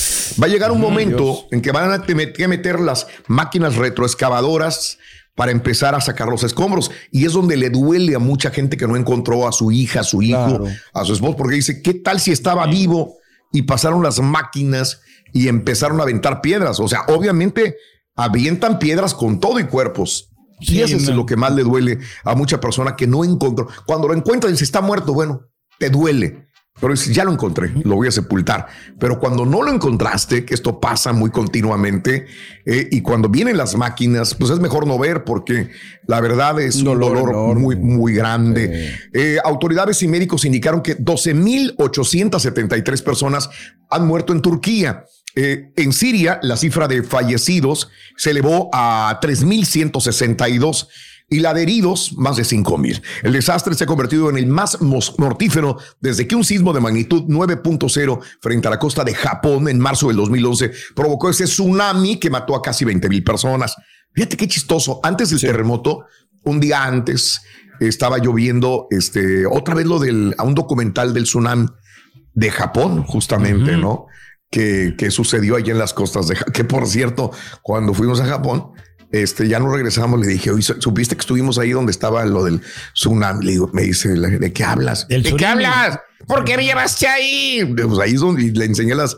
Va a llegar un momento en que van a meter las máquinas retroexcavadoras para empezar a sacar los escombros. Y es donde le duele a mucha gente que no encontró a su hija, a su hijo, Claro. a su esposo, porque dice, ¿qué tal si estaba vivo y pasaron las máquinas y empezaron a aventar piedras? O sea, obviamente avientan piedras con todo y cuerpos. Y eso es lo que más le duele a mucha persona que no encontró. Cuando lo encuentra, dice, está muerto, bueno, te duele. Pero dice, ya lo encontré, lo voy a sepultar. Pero cuando no lo encontraste, que esto pasa muy continuamente, eh, y cuando vienen las máquinas, pues es mejor no ver porque la verdad es un dolor, muy, muy grande. Eh, autoridades y médicos indicaron que 12.873 personas han muerto en Turquía. Eh, en Siria, la cifra de fallecidos se elevó a 3.162 y la de heridos, más de 5.000. El desastre se ha convertido en el más mortífero desde que un sismo de magnitud 9.0 frente a la costa de Japón en marzo del 2011 provocó ese tsunami que mató a casi 20.000 personas. Fíjate qué chistoso. Antes del terremoto, un día antes, estaba lloviendo este, otra vez lo del, a un documental del tsunami de Japón, justamente, ¿no? Que, que sucedió allí en las costas de Ja- que por cierto, cuando fuimos a Japón, este, ya no regresamos, le dije, ¿supiste que estuvimos ahí donde estaba lo del tsunami? Le digo, me dice, ¿de qué hablas? ¿De qué hablas? ¿Por qué me llevaste ahí? Pues ahí es donde le enseñé las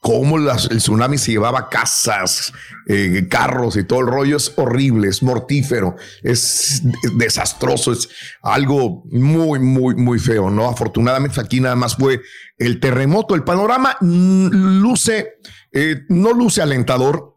cómo las- el tsunami se llevaba casas, eh, carros y todo el rollo. Es horrible, es mortífero, es desastroso, es algo muy, muy, muy feo, ¿no? Afortunadamente aquí nada más fue el terremoto. El panorama mm, luce, eh, no luce alentador.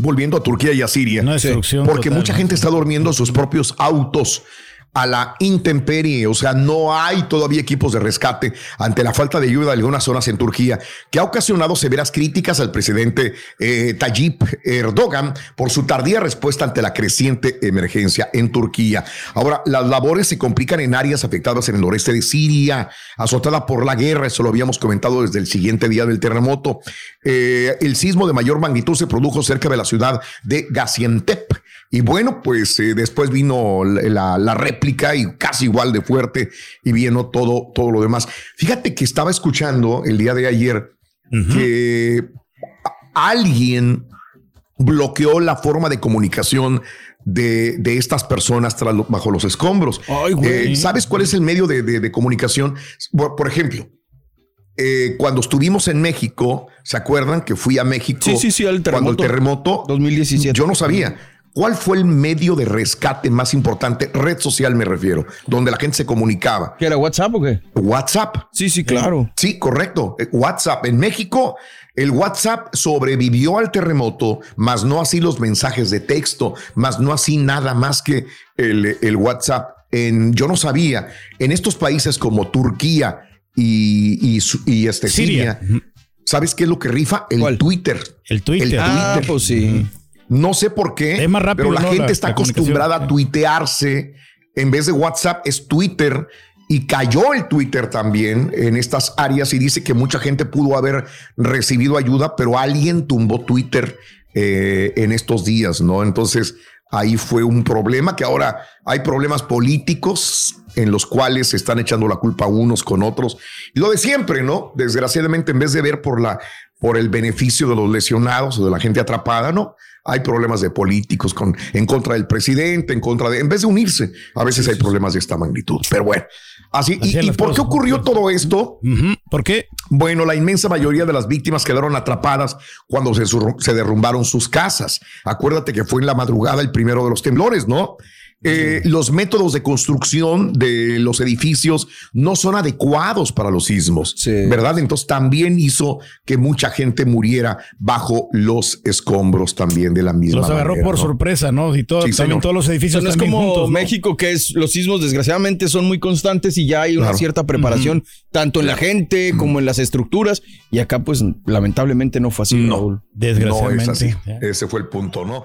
Volviendo a Turquía y a Siria, destrucción porque total, mucha gente está durmiendo en sus propios autos a la intemperie, o sea, no hay todavía equipos de rescate ante la falta de ayuda de algunas zonas en Turquía, que ha ocasionado severas críticas al presidente eh, Tayyip Erdogan por su tardía respuesta ante la creciente emergencia en Turquía. Ahora, las labores se complican en áreas afectadas en el noreste de Siria, azotada por la guerra, eso lo habíamos comentado desde el siguiente día del terremoto. Eh, el sismo de mayor magnitud se produjo cerca de la ciudad de Gaziantep. Y bueno, pues eh, después vino la, la réplica y casi igual de fuerte y vino todo, todo lo demás. Fíjate que estaba escuchando el día de ayer que alguien bloqueó la forma de comunicación de, de estas personas tras bajo los escombros. Eh, ¿Sabes cuál es el medio de, de- de comunicación? Por, por ejemplo, eh, cuando estuvimos en México, ¿se acuerdan que fui a México? Sí, sí, sí, al Cuando el terremoto. 2017. Yo no sabía. ¿Cuál fue el medio de rescate más importante? Red social me refiero, donde la gente se comunicaba. ¿Qué era WhatsApp o qué? WhatsApp. Sí, sí, claro. Sí, correcto. Eh, WhatsApp. En México, el WhatsApp sobrevivió al terremoto, más no así los mensajes de texto, más no así nada más que el, el WhatsApp. En, yo no sabía, en estos países como Turquía y, y, este, Siria. Siria, ¿sabes qué es lo que rifa? El Twitter. El Twitter. Ah, pues sí. No sé por qué, Es más rápido, pero la ¿no? gente La- está la acostumbrada a tuitearse. En vez de WhatsApp es Twitter. Y cayó el Twitter también en estas áreas y dice que mucha gente pudo haber recibido ayuda, pero alguien tumbó Twitter eh, en estos días, ¿no? Entonces ahí fue un problema que ahora hay problemas políticos en los cuales se están echando la culpa unos con otros. Y lo de siempre, ¿no? Desgraciadamente, en vez de ver por la por el beneficio de los lesionados o de la gente atrapada, ¿no? Hay problemas de políticos con, en contra del presidente, en contra de, en vez de unirse, a veces hay problemas de esta magnitud. Pero bueno, así. Así ¿Y, por qué ocurrió todo esto? ¿Por qué? Bueno, la inmensa mayoría de las víctimas quedaron atrapadas cuando se derrumbaron sus casas. Acuérdate que fue en la madrugada el primero de los temblores, ¿no? Eh, los métodos de construcción de los edificios no son adecuados para los sismos, ¿verdad? Entonces también hizo que mucha gente muriera bajo los escombros también de la misma Los agarró manera, por ¿no? sorpresa, ¿no? Y todo, Sí, también señor. todos los edificios no es también como juntos, ¿no? México, que es los sismos desgraciadamente son muy constantes y ya hay una Claro. cierta preparación, tanto en la gente como en las estructuras. Y acá, pues, lamentablemente no fue así, Raúl. No es así. Ese fue el punto, ¿no?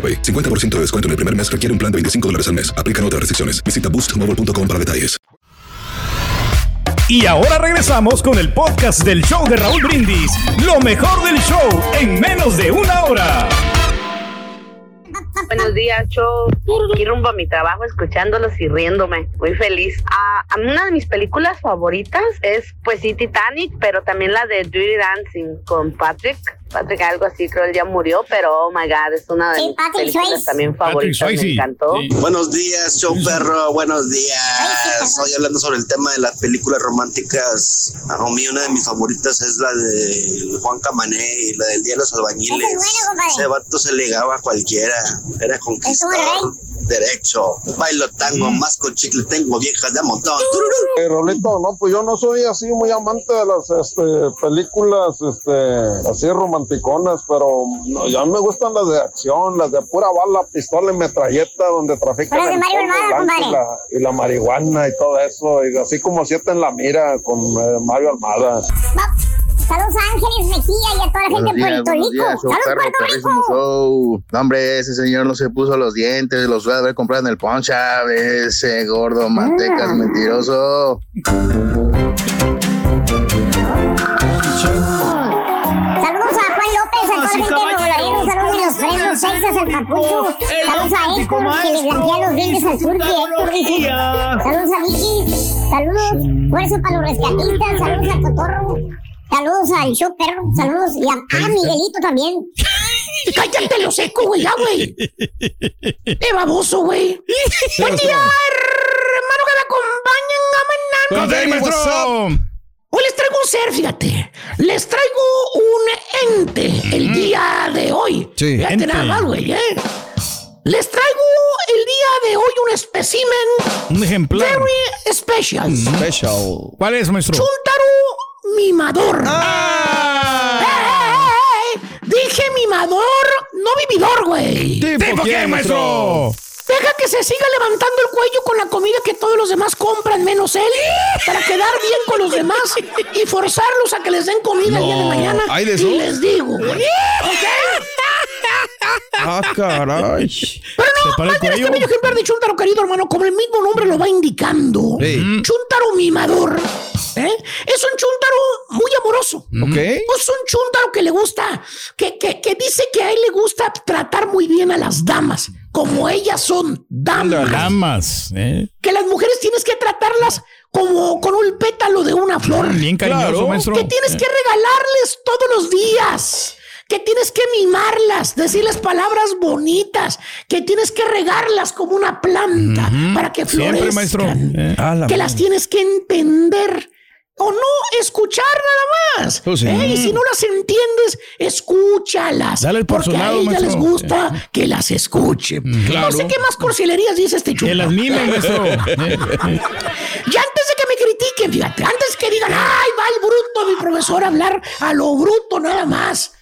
AroPay. 50% de descuento en el primer mes requiere un plan de 25 dólares al mes. Aplican otras restricciones. Visita boostmobile.com para detalles. Y ahora regresamos con el podcast del show de Raúl Brindis. Lo mejor del show en menos de una hora. Buenos días, show. Aquí rumbo a mi trabajo escuchándolos y riéndome. Muy feliz. Ah, una de mis películas favoritas es, pues sí, Titanic, pero también la de Dirty Dancing con Patrick. Patrick, algo así, creo él ya murió, pero oh my god, es una de Sí, mis Patrick películas Swayze. también favoritas. Me encantó. Buenos días, show perro, buenos días. Estoy hablando sobre el tema de las películas románticas. A mí una de mis favoritas es la de Juan Camané y la del Día de los Albañiles. Ese vato se legaba a cualquiera. Era conquistador. Derecho. Bailo tango, más con chicle, tengo viejas de a montón. Eh, Rolito, no, pues yo no soy así muy amante de las este, películas este, así romanticonas, pero no, ya me gustan las de acción, las de pura bala, pistola y metralleta, donde trafican el Mario y la, y la marihuana y todo eso, y así como siete en la mira con eh, Mario Almada. Saludos a Ángeles Mejía y a toda la gente días, Puerto Rico. días, show Saludos, perro, Puerto perrísimo Rico. show. No, hombre, ese señor no se puso los dientes, los fue a haber comprado en el poncha, ese gordo mantecas mentiroso. El Papucho. Saludos a Héctor, que le blanquea los dientes al turqui. Héctor dice. Saludos a Vicky. Saludos. Fuerza para los rescatistas. Saludos a Cotorro. Saludos al show perro. Saludos. Y a, a Miguelito también. Cállate lo seco, güey, ya, güey. ¡Qué baboso, güey! Buen día, hermano, que me acompañen. David, what's Hoy les traigo un ser, fíjate. Les traigo un ente el día de hoy. Sí, Fíjate ente. nada más, güey, ¿eh? Les traigo el día de hoy un espécimen Un ejemplar. very special. Special. ¿Cuál es, maestro? Chuntaro mimador. ¡Eh, eh, eh! Dije mimador, no vividor, güey. ¿Tipo quién, maestro? Deja que se siga levantando el cuello con la comida que todos los demás compran, menos él, para quedar bien con los demás y forzarlos a que les den comida el día de mañana. ¿hay de y les digo, güey. Ah, caray. Pero ¿Se no, para el más bien este cuello? bello ejemplar de Chuntaro, querido hermano, como el mismo nombre lo va indicando. Sí. Chuntaro mimador. ¿eh? Es un chúntaro muy amoroso. Ok. Es un chúntaro que le gusta, que, que, que dice que a él le gusta tratar muy bien a las damas, como ellas son damas. Damas. ¿eh? Que las mujeres tienes que tratarlas como con un pétalo de una flor. Bien cariñoso, Claro. maestro. Que tienes que regalarles todos los días. Que tienes que mimarlas, decirles palabras bonitas, que tienes que regarlas como una planta para que florezcan. Siempre, maestro. Eh. Que las tienes que entender o no escuchar nada más. Oh, sí. ¿eh? Y si no las entiendes, escúchalas. Dale por porque a ellas les gusta que las escuchen. Claro. No sé qué más cursilerías dice este chulo. Que las mimen, maestro. Y antes de que me critiquen, fíjate, antes que digan, ay, va el bruto, mi profesor, a hablar a lo bruto nada más.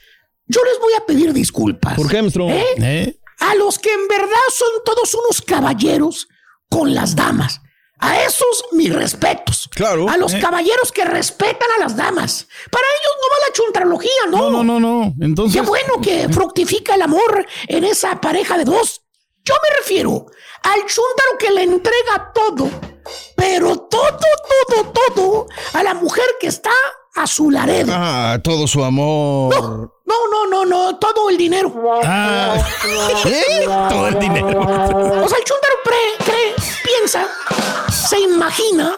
Yo les voy a pedir disculpas. ¿Por qué, maestro? ¿Eh? ¿Eh? A los que en verdad son todos unos caballeros con las damas. A esos mis respetos. Claro. A los Eh. caballeros que respetan a las damas. Para ellos no va la chuntralogía, ¿no? No, no, no, no. Entonces. Qué bueno que fructifica el amor en esa pareja de dos. Yo me refiero al chúntaro que le entrega todo, pero todo, todo, todo a la mujer que está a su laredo. Ah, todo su amor. No, no, no, no, todo el dinero. Ah, ¿Eh? todo el dinero. O sea, el chúntaro pre- cree, piensa, se imagina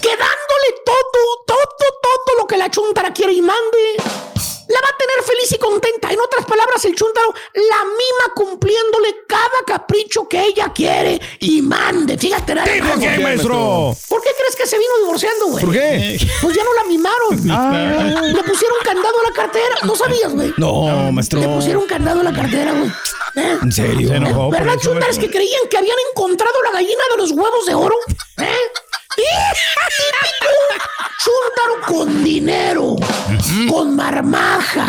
que dándole todo, todo, todo lo que la chúntara quiere y mande, la va a tener feliz y contenta. En otras palabras, el chúntaro la mima cumpliéndole cada capricho que ella quiere y mande. Fíjate, nada ¿Tipo más, quién, güey. maestro? ¿Por qué crees que se vino divorciando, güey? ¿Por qué? Pues ya no la mimaron. Ah. Le pusieron candado a la cartera. ¿No sabías, güey? No, maestro. Le pusieron candado a la cartera, güey. ¿Eh? ¿En serio? Se enojó. ¿Verdad, chuntares que creían que habían encontrado la gallina de los huevos de oro? ¿Eh? Típico chúntaro con dinero, con marmaja,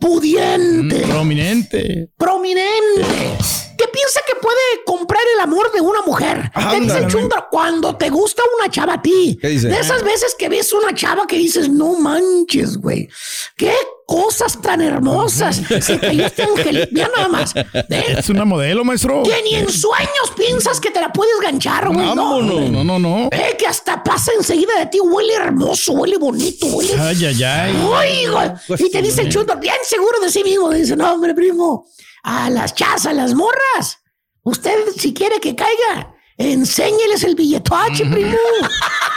pudiente, Prominente. prominente, que piensa que puede comprar el amor de una mujer. Te dice chúntaro, cuando te gusta una chava a ti. ¿Qué dice? De esas veces que ves una chava que dices, no manches, güey. ¿Qué cosas tan hermosas? Se cayó este nada más. ¿eh? Es una modelo, maestro. Que ni en sueños piensas que te la puedes ganchar, güey. No. No, no, no. Eh, que hasta pasa enseguida de ti. Huele hermoso, huele bonito, huele. Ay, ay, ay. Ay, güey. Y te dice el chuto, bien seguro de sí mismo. Dice, no, hombre, primo, a las chas, a las morras. Usted, si quiere que caiga, enséñeles el billetoche, primo.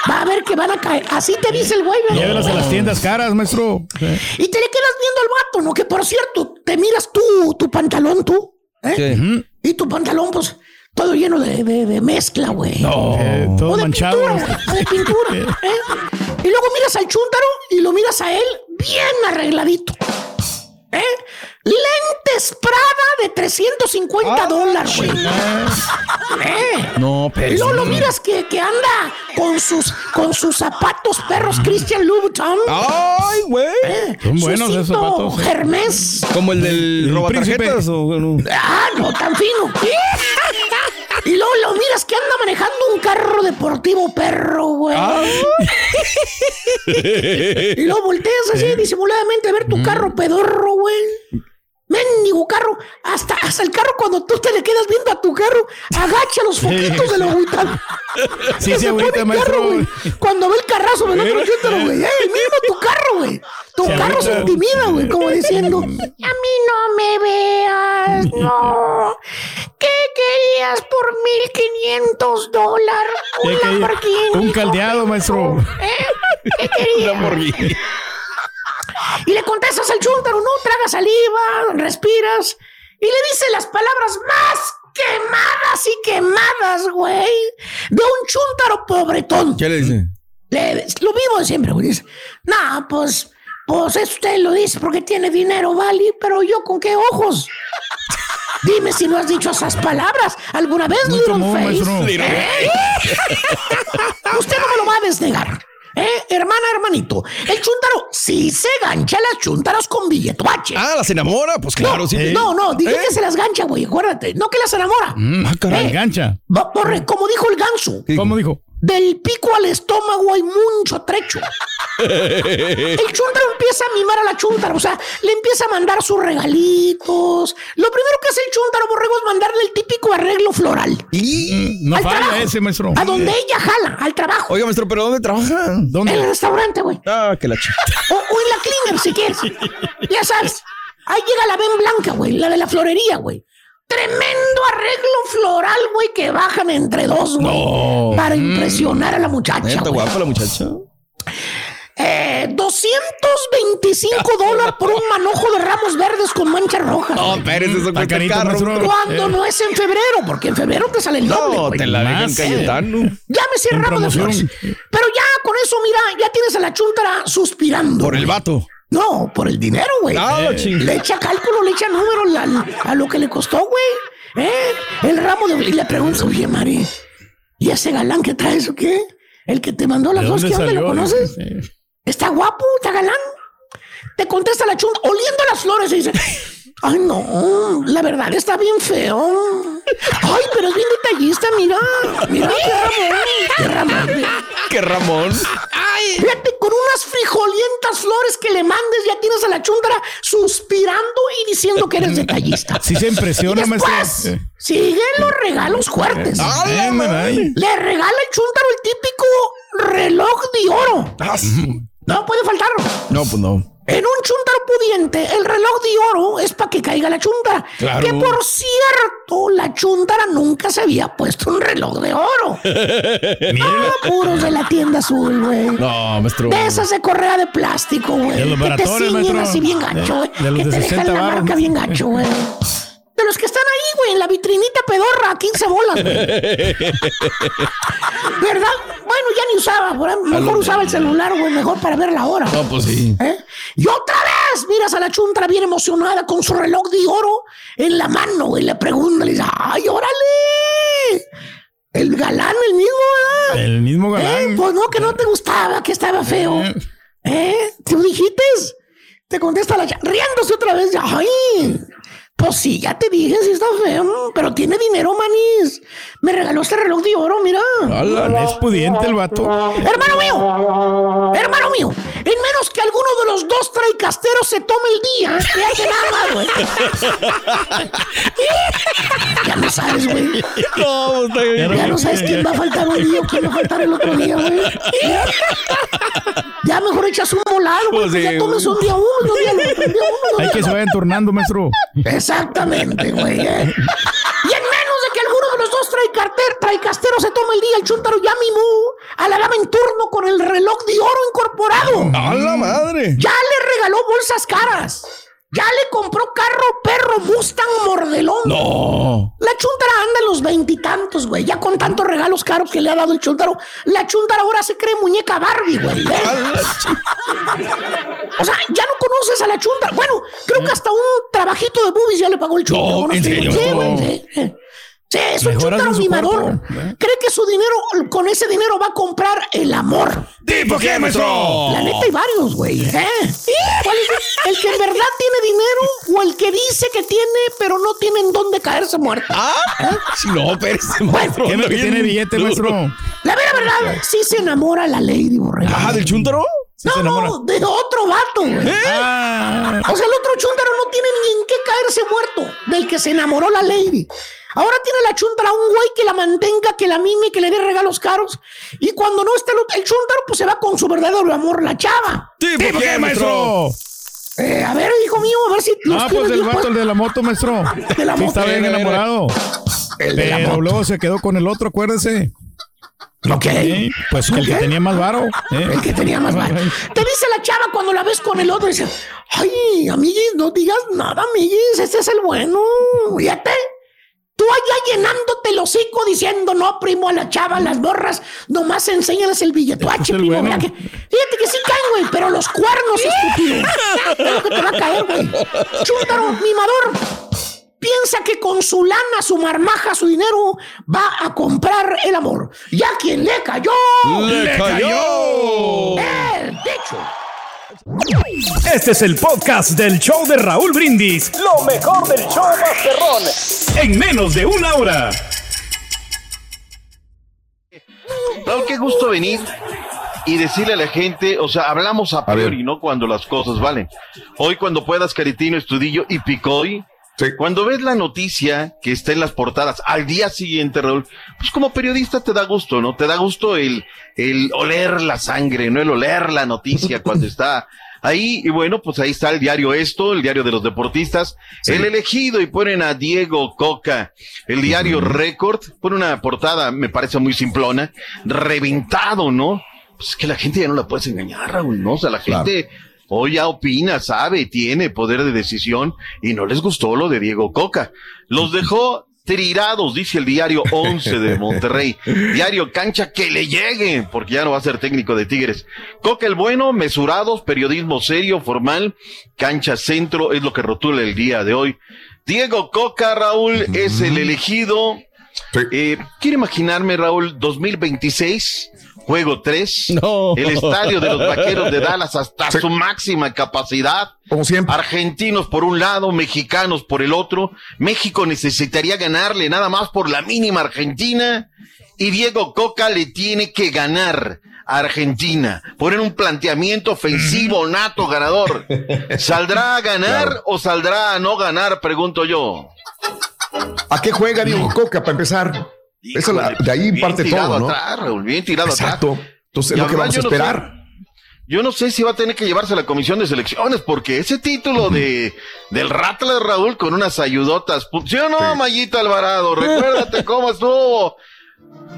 Va a ver que van a caer. Así te dice el güey, ¿verdad? Llévelas a las tiendas caras, maestro. Y te le quedas viendo al vato, ¿no? Que por cierto, te miras tú, tu pantalón, tú. ¿eh? Sí. Y tu pantalón, pues, todo lleno de, de- de mezcla, güey. No, Eh, todo o de manchado. pintura, o de pintura. ¿eh? Y luego miras al chúntaro y lo miras a él bien arregladito. ¿Eh? Lentes Prada de 350 dólares, güey. ¿Eh? No, pero. luego lo miras que, que anda con sus, con sus zapatos perros Christian Louboutin. ¡Ay, güey! ¿Eh? Son buenos esos zapatos, eh. Hermes. Como el del El robatarjetas o no? Ah, no tan fino. Y luego lo miras que anda manejando un carro deportivo perro, güey. Ah. Y luego volteas así disimuladamente a ver tu carro pedorro, güey. Mendigo carro. Hasta, hasta el carro, cuando tú te le quedas viendo a tu carro, agacha los foquitos de la agüita. Sí, se agüita, el maestro. carro, güey. Cuando ve el carrazo, me otro chúntaro, güey. ¡Eh, mismo tu carro, güey! Tu Se carro se intimida, güey, como diciendo: A mí no me veas, no. ¿Qué querías por 1500 dólares? Un. Lamborghini. Un caldeado, maestro. ¿Eh? ¿Qué querías? Y le contestas al chúntaro, ¿no? Tragas saliva, respiras y le dices las palabras más quemadas y quemadas, güey, de un chúntaro pobretón. ¿Qué le dice? Le- lo mismo de siempre, güey. Dice, no, pues, pues eso usted lo dice porque tiene dinero, ¿vale? Pero yo con qué ojos. Dime si no has dicho esas palabras alguna vez, Little común, Face. Little ¿Eh? Usted no me lo va a desnegar. ¿Eh? Hermana, hermanito, el chúntaro sí se gancha las chúntaras con billetuache. Ah, ¿las enamora? Pues claro, no, sí. No, no, dije ¿Eh? que se las gancha, güey, acuérdate. No que las enamora. Mm, ah, caray, Eh, gancha. Va- Borre, como dijo el ganso, ¿Cómo dijo? Del pico al estómago hay mucho trecho. El chúntaro empieza a mimar a la chúntara, o sea, le empieza a mandar sus regalitos. Lo primero que hace el chúntaro borrego es mandarle el típico arreglo floral. Mm, No Al falla trabajo. ese, maestro. A donde ella jala, al trabajo. Oiga, maestro, ¿pero dónde trabaja? En el ¿Dónde? restaurante, güey. Ah, que la chica. O, o en la cleaner, si quieres. Ya sabes. Ahí llega la Ben Blanca, güey, la de la florería, güey. Tremendo arreglo floral, güey, que bajan entre dos, güey. No. Para Mm. impresionar a la muchacha. Güey. guapa la muchacha. Eh, 225 dólares por un manojo de ramos verdes con manchas rojas. No. Pérez, eso Está cuesta carito, carro. maestro. Cuando Eh. no es en febrero, porque en febrero te sale el doble. No, te la dejan Cayetano. Llámese En ramo de flores. Pero ya con eso, mira, ya tienes a la chuntara suspirando. Por el vato. No, por el dinero, güey. Eh, le echa cálculo, le echa números a lo que le costó, güey. ¿Eh? El ramo de... Y le pregunto, oye, Mari, ¿y ese galán que traes o qué? El que te mandó las ¿De dos, dónde ¿qué onda? ¿Lo conoces? Eh, ¿Está guapo? ¿Está galán? Te contesta la chunta, oliendo las flores y dice, ay no, la verdad está bien feo. Ay, pero es bien detallista, mira. Mira qué ramón, qué ramón. ¡Qué Ramón! Fíjate, con unas frijolientas flores que le mandes, ya tienes a la chuntara suspirando y diciendo que eres detallista. Sí se impresiona, Y después, Eh, siguen los regalos fuertes. Madre. Le regala el chúntaro el típico reloj de oro. Ah, No puede faltar. No, pues no. En un chúntaro pudiente, el reloj de oro es para que caiga la chuntara. Claro. Que por cierto, la chuntara nunca se había puesto un reloj de oro. Ah, puros de la tienda azul, güey. No, maestro. De esas de correa de plástico, güey. Que te ciñen así bien gacho, De- güey. Que te 60 dejan la marca bien gacho, güey. De los que están ahí, güey, en la vitrinita pedorra, a 15 bolas, güey. ¿Verdad? Bueno, ya ni usaba, ¿verdad? mejor usaba el celular, güey, mejor para ver la hora. No, pues sí. ¿Eh? Y otra vez miras a la chuntra bien emocionada con su reloj de oro en la mano, güey. Le pregunta, le dice, ¡ay, órale! El galán, el mismo, ¿verdad? El mismo Eh, galán. pues no, que no te gustaba, que estaba feo. ¿Eh? ¿Tú dijiste? Te contesta la riéndose otra vez. ¡Ay! Pues sí, ya te dije, sí está feo, pero tiene dinero, manis. Me regaló este reloj de oro, mira. Ala, es pudiente el vato. Hermano mío, hermano mío, en menos que de los dos traicasteros se tome el día, fíjate nada más, güey. ya no sabes, güey. No, está bien. Ya no sabes quién va a faltar un día o quién va a faltar el otro día, güey. Ya mejor echas un volado, güey. Pues sí, ya tomes un día uno, un día un día uno, un Hay que se vayan turnando, maestro. Exactamente, güey. eh. Y en menos de que alguno de los dos traicaster- traicasteros se tome el día, el chúntaro ya mimó a la dama en turno con el reloj de oro incorporado. ¡A la madre! Ya le regaló bolsas caras. Ya le compró carro perro Mustang mordelón. No. La chuntara anda en los veintitantos, güey. Ya con tantos regalos caros que le ha dado el chuntaro. La chuntara ahora se cree muñeca Barbie, güey. ¿eh? O sea, ya no conoces a la chuntara. Bueno, creo que hasta un trabajito de boobies ya le pagó el chuntaro. No, ¿no? ¿en serio? Sí, güey, sí. Sí, es un Mejoras chuntaro su mimador. ¿eh? Cree que su dinero, con ese dinero va a comprar el amor. ¿Tipo qué, maestro? La neta hay varios, güey. ¿eh? ¿Cuál es el- que en verdad tiene dinero o el que dice que tiene, pero no tiene en dónde caerse muerto? Ah, sí, no, Pérez, maestro. ¿Quién es que tiene billete, maestro? La vera verdad, sí se enamora la Lady Borrego. Ah, ¿del? Sí se no, no, de otro vato, güey. Ah, O sea, el otro chúntaro no tiene ni en qué caerse muerto del que se enamoró la Lady. Ahora tiene la chuntara un güey que la mantenga, que la mime, que le dé regalos caros. Y cuando no está el, el chúntaro, pues se va con su verdadero amor, la chava. ¿Tipo qué, maestro? Eh, a ver, hijo mío, a ver si los Ah, pues el vato, el de la moto, maestro. De la Sí, moto. está bien enamorado. El de la Pero moto. luego se quedó con el otro, acuérdese. Ok. Sí, Pues el que tenía más varo. ¿eh? El que tenía más varo. Te dice la chava cuando la ves con el otro, dice, ay, amiguis, no digas nada, amiguis, ese es el bueno. Fíjate. Tú allá llenándote el hocico diciendo, no, primo, a la chava, las borras, nomás enséñales el es el primo. bueno. mira que- fíjate que sí caen, güey, pero los cuernos, estúpido. es lo que te va a caer, güey. Chúntaro, mimador. piensa que con su lana, su marmaja, su dinero, va a comprar el amor. Y a quien le cayó, ¡Le cayó! El techo. Este es el podcast del show de Raúl Brindis. Lo mejor del show Masterrón. En menos de una hora. Raúl, qué gusto venir y decirle a la gente, o sea, hablamos a priori, ¿no? Cuando las cosas valen. Hoy cuando puedas, Caritino, Estudillo y Picoy, cuando ves la noticia que está en las portadas al día siguiente, Raúl, pues como periodista te da gusto, ¿no? Te da gusto el, el oler la sangre, ¿no? El oler la noticia cuando está ahí. Y bueno, pues ahí está el diario Esto, el diario de los deportistas, el elegido y ponen a Diego Coca. El diario Record pone una portada, me parece muy simplona, reventado, ¿no? Pues es que la gente ya no la puedes engañar, Raúl, ¿no? O sea, la gente hoy ya opina, sabe, tiene poder de decisión y no les gustó lo de Diego Coca. Los dejó tirados, dice el diario 11 de Monterrey. diario Cancha que le llegue, porque ya no va a ser técnico de Tigres. Coca el bueno, mesurados, periodismo serio, formal, cancha centro, es lo que rotula el día de hoy. Diego Coca, Raúl, es el elegido. Eh, quiero imaginarme, Raúl, 2026, juego 3, el estadio de los vaqueros de Dallas hasta su máxima capacidad. Como siempre. Argentinos por un lado, mexicanos por el otro. México necesitaría ganarle nada más por la mínima Argentina. Y Diego Coca le tiene que ganar a Argentina. Poner un planteamiento ofensivo, nato, ganador. ¿Saldrá a ganar o saldrá a no ganar? Pregunto yo. ¿A qué juega Diego Coca para empezar? La- de ahí Bien parte todo, ¿no? atrás, Raúl, bien tirado Exacto. atrás. Entonces es lo que vamos a yo no sé- esperar. Yo no sé si va a tener que llevarse a la comisión de selecciones, porque ese título de del Rattler Raúl con unas ayudotas, ¿sí o no, Mayita Alvarado? Recuérdate cómo estuvo.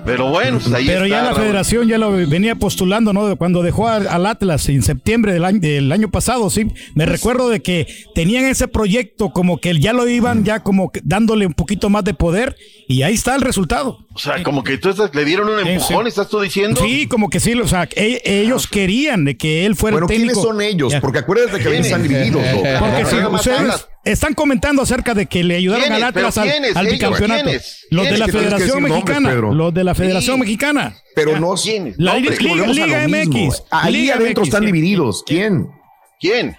Pero bueno, pues ahí Pero está, ya la Raúl. federación ya lo venía postulando, ¿no? Cuando dejó al, Atlas en septiembre del año, del año pasado, sí. Me recuerdo de que tenían ese proyecto como que ya lo iban ya como que dándole un poquito más de poder y ahí está el resultado. O sea, como que entonces le dieron un empujón, ¿estás tú diciendo? Sí, como que sí, o sea, e- ellos querían de que él fuera Bueno, el técnico. ¿quiénes son ellos? Porque acuérdate que ahí están divididos. ¿no? Porque si ustedes están comentando acerca de que le ayudaron ¿Quiénes? al Atlas ¿Pero al, quiénes? bicampeonato. ¿quiénes? Los de ¿Quiénes? la Federación Mexicana. Los de la Federación. Mexicana. Pero no. La No, hombre, es que Liga- mismo. MX. Ahí Liga adentro MX. están divididos. ¿Quién? ¿Quién?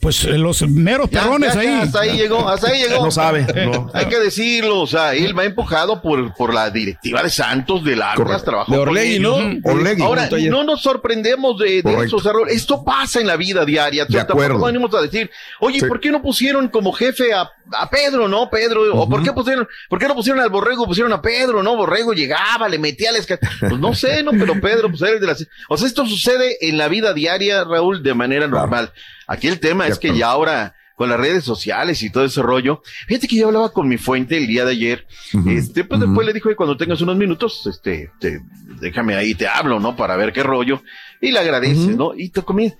Pues eh, los meros Ya, perrones ya, ahí. hasta ahí llegó, hasta ahí llegó. No sabe. no. Hay que decirlo, o sea, él va empujado por, por la directiva de Santos, Atlas, Correcto. trabajó De con Orlegui. ¿no? Orlegui. Ahora, no nos sorprendemos de, de Correcto. eso, o sea, Raúl, esto pasa en la vida diaria. De Tampoco acuerdo. venimos a decir, oye, Sí. ¿por qué no pusieron como jefe a, a Pedro, no, Pedro? ¿O por qué pusieron, por qué no pusieron al Borrego, pusieron a Pedro, no? Borrego llegaba, le metía la esca- Pues no sé, no, pero Pedro, pues eres de las... O sea, esto sucede en la vida diaria, Raúl, de manera normal. Aquí el tema es que ya ahora con las redes sociales y todo ese rollo. Fíjate que yo hablaba con mi fuente el día de ayer. Este, pues después le dijo que cuando tengas unos minutos, este, te- déjame ahí, te hablo, ¿no? Para ver qué rollo. Y le agradeces. ¿no? Y te comí.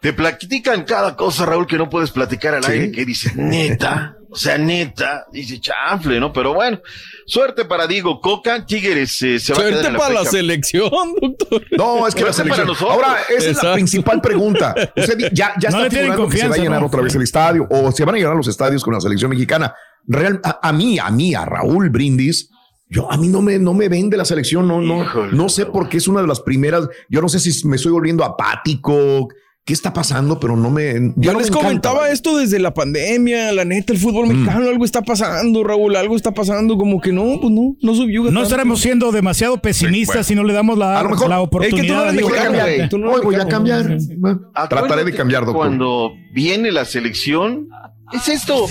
Te platican cada cosa, Raúl, que no puedes platicar al Sí. aire, que dice, neta, o sea, neta, dice chanfle, ¿no? Pero bueno, suerte para Diego Coca, Tigres eh, se va a quedar Suerte en la para la selección, doctor. No, es que la Suerte para selección. nosotros. Ahora, esa es la Exacto. principal pregunta. Usted di- ya, ya No está figurando que se va a confianza, llenar ¿no? otra vez el estadio o se van a llenar los estadios con la selección mexicana. Real, a, a mí, a mí, a Raúl Brindis. Yo, a mí no me, no me vende la selección, no, no, Híjole, no sé por qué es una de las primeras. Yo no sé si me estoy volviendo apático, qué está pasando, pero no me. ya Yo me les encanta, comentaba esto desde la pandemia, la neta, el fútbol Mm. mexicano, algo está pasando, Raúl, algo está pasando, como que no, pues no, no subió. No estaremos siendo demasiado pesimistas si no le damos la, A lo mejor- la Es que tú no oportunidad. eres mexicano, cambiar. güey, tú no Hoy eres voy a mexicano. cambiar. Trataré de cambiar, doctor. Cuando viene la selección, es esto,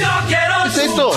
es esto.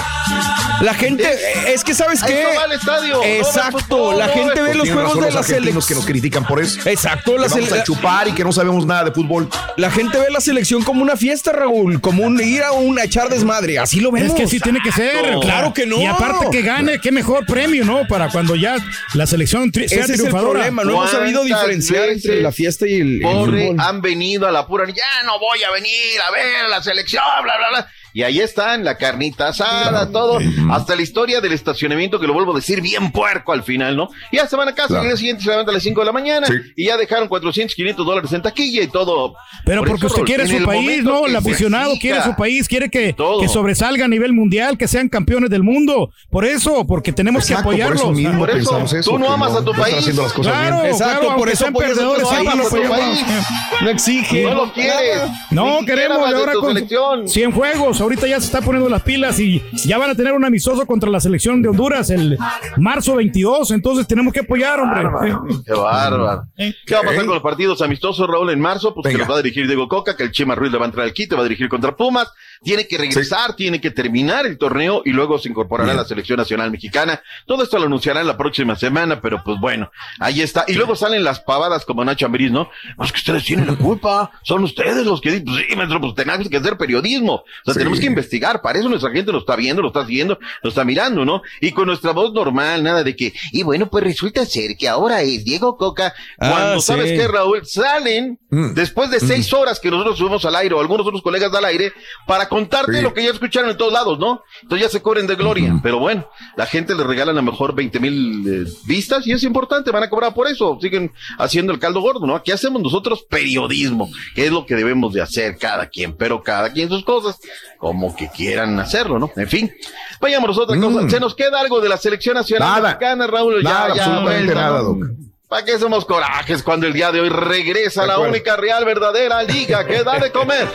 La gente, es que sabes qué, al estadio, exacto, la no gente ve ve los juegos razón de la argentinos que nos selección. critican por eso. Exacto, Que la, vamos a chupar y que no sabemos nada de fútbol. la gente ve la selección como una fiesta, Raúl, como un ir a un a echar desmadre, así lo vemos. Es que sí tiene que ser. Claro que no. Y aparte que gane, qué mejor premio, ¿no? Para cuando ya la selección tri- sea Ese es el problema, no hemos sabido ¿Cuántas diferenciar entre la fiesta y el, el Pobre, fútbol. han venido a la pura, ya no voy a venir a ver la selección, bla, bla, bla. Y ahí están, la carnita asada, todo, hasta la historia del estacionamiento, que lo vuelvo a decir, bien puerco al final, ¿no? Y ya se van a casa, y el día siguiente se levantan a las 5 de la mañana, y ya dejaron 400, 500 dólares en taquilla y todo. Pero Por porque eso, usted quiere su país, ¿no? El aficionado quiere su país, quiere que, que sobresalga a nivel mundial, que sean campeones del mundo. Por eso, porque tenemos Exacto, que por apoyarlos. eso mismo Por eso, tú no amas a tu no país. haciendo las cosas Claro, bien. Exacto, claro, por eso sean apoyas a tu perdedores. No exige. No lo quieres. No, queremos ahora con selección. 100 juegos. Ahorita ya se está poniendo las pilas y ya van a tener un amistoso contra la selección de Honduras el marzo 22. Entonces tenemos que apoyar, hombre. Qué bárbaro. ¿Qué va a pasar con los partidos amistosos, Raúl, en marzo? Pues que Venga. los va a dirigir Diego Coca, que el Chema Ruiz le va a entrar al quite, va a dirigir contra Pumas. Tiene que regresar, tiene que terminar el torneo y luego se incorporará a la selección nacional mexicana. Todo esto lo anunciarán la próxima semana, pero pues bueno, ahí está. Y luego salen las pavadas como Nacho Ambriz, ¿no? Pues que ustedes tienen la culpa, son ustedes los que dicen, pues sí, maestro, pues tenemos que hacer periodismo. O sea, Sí. tenemos que investigar, para eso nuestra gente lo está viendo, lo está haciendo, lo está mirando, ¿no? Y con nuestra voz normal, nada de que, y bueno, pues resulta ser que ahora es Diego Coca, Ah, cuando sí. sabes que Raúl salen Mm. después de seis horas que nosotros subimos al aire o algunos otros colegas al aire para contarte Sí. lo que ya escucharon en todos lados, ¿no? Entonces ya se cobren de gloria. Pero bueno, la gente le regala a lo mejor 20 mil eh, vistas y es importante, van a cobrar por eso. Siguen haciendo el caldo gordo, ¿no? Aquí hacemos nosotros periodismo, que es lo que debemos de hacer cada quien, pero cada quien sus cosas, como que quieran hacerlo, ¿no? En fin, vayámonos a otra cosa. Se nos queda algo de la selección nacional Nada. mexicana, Raúl. Nada, ya, ya, absolutamente vuelta, nada, ¿no? ¿Para qué somos corajes cuando el día de hoy regresa De la única real verdadera liga que da de comer?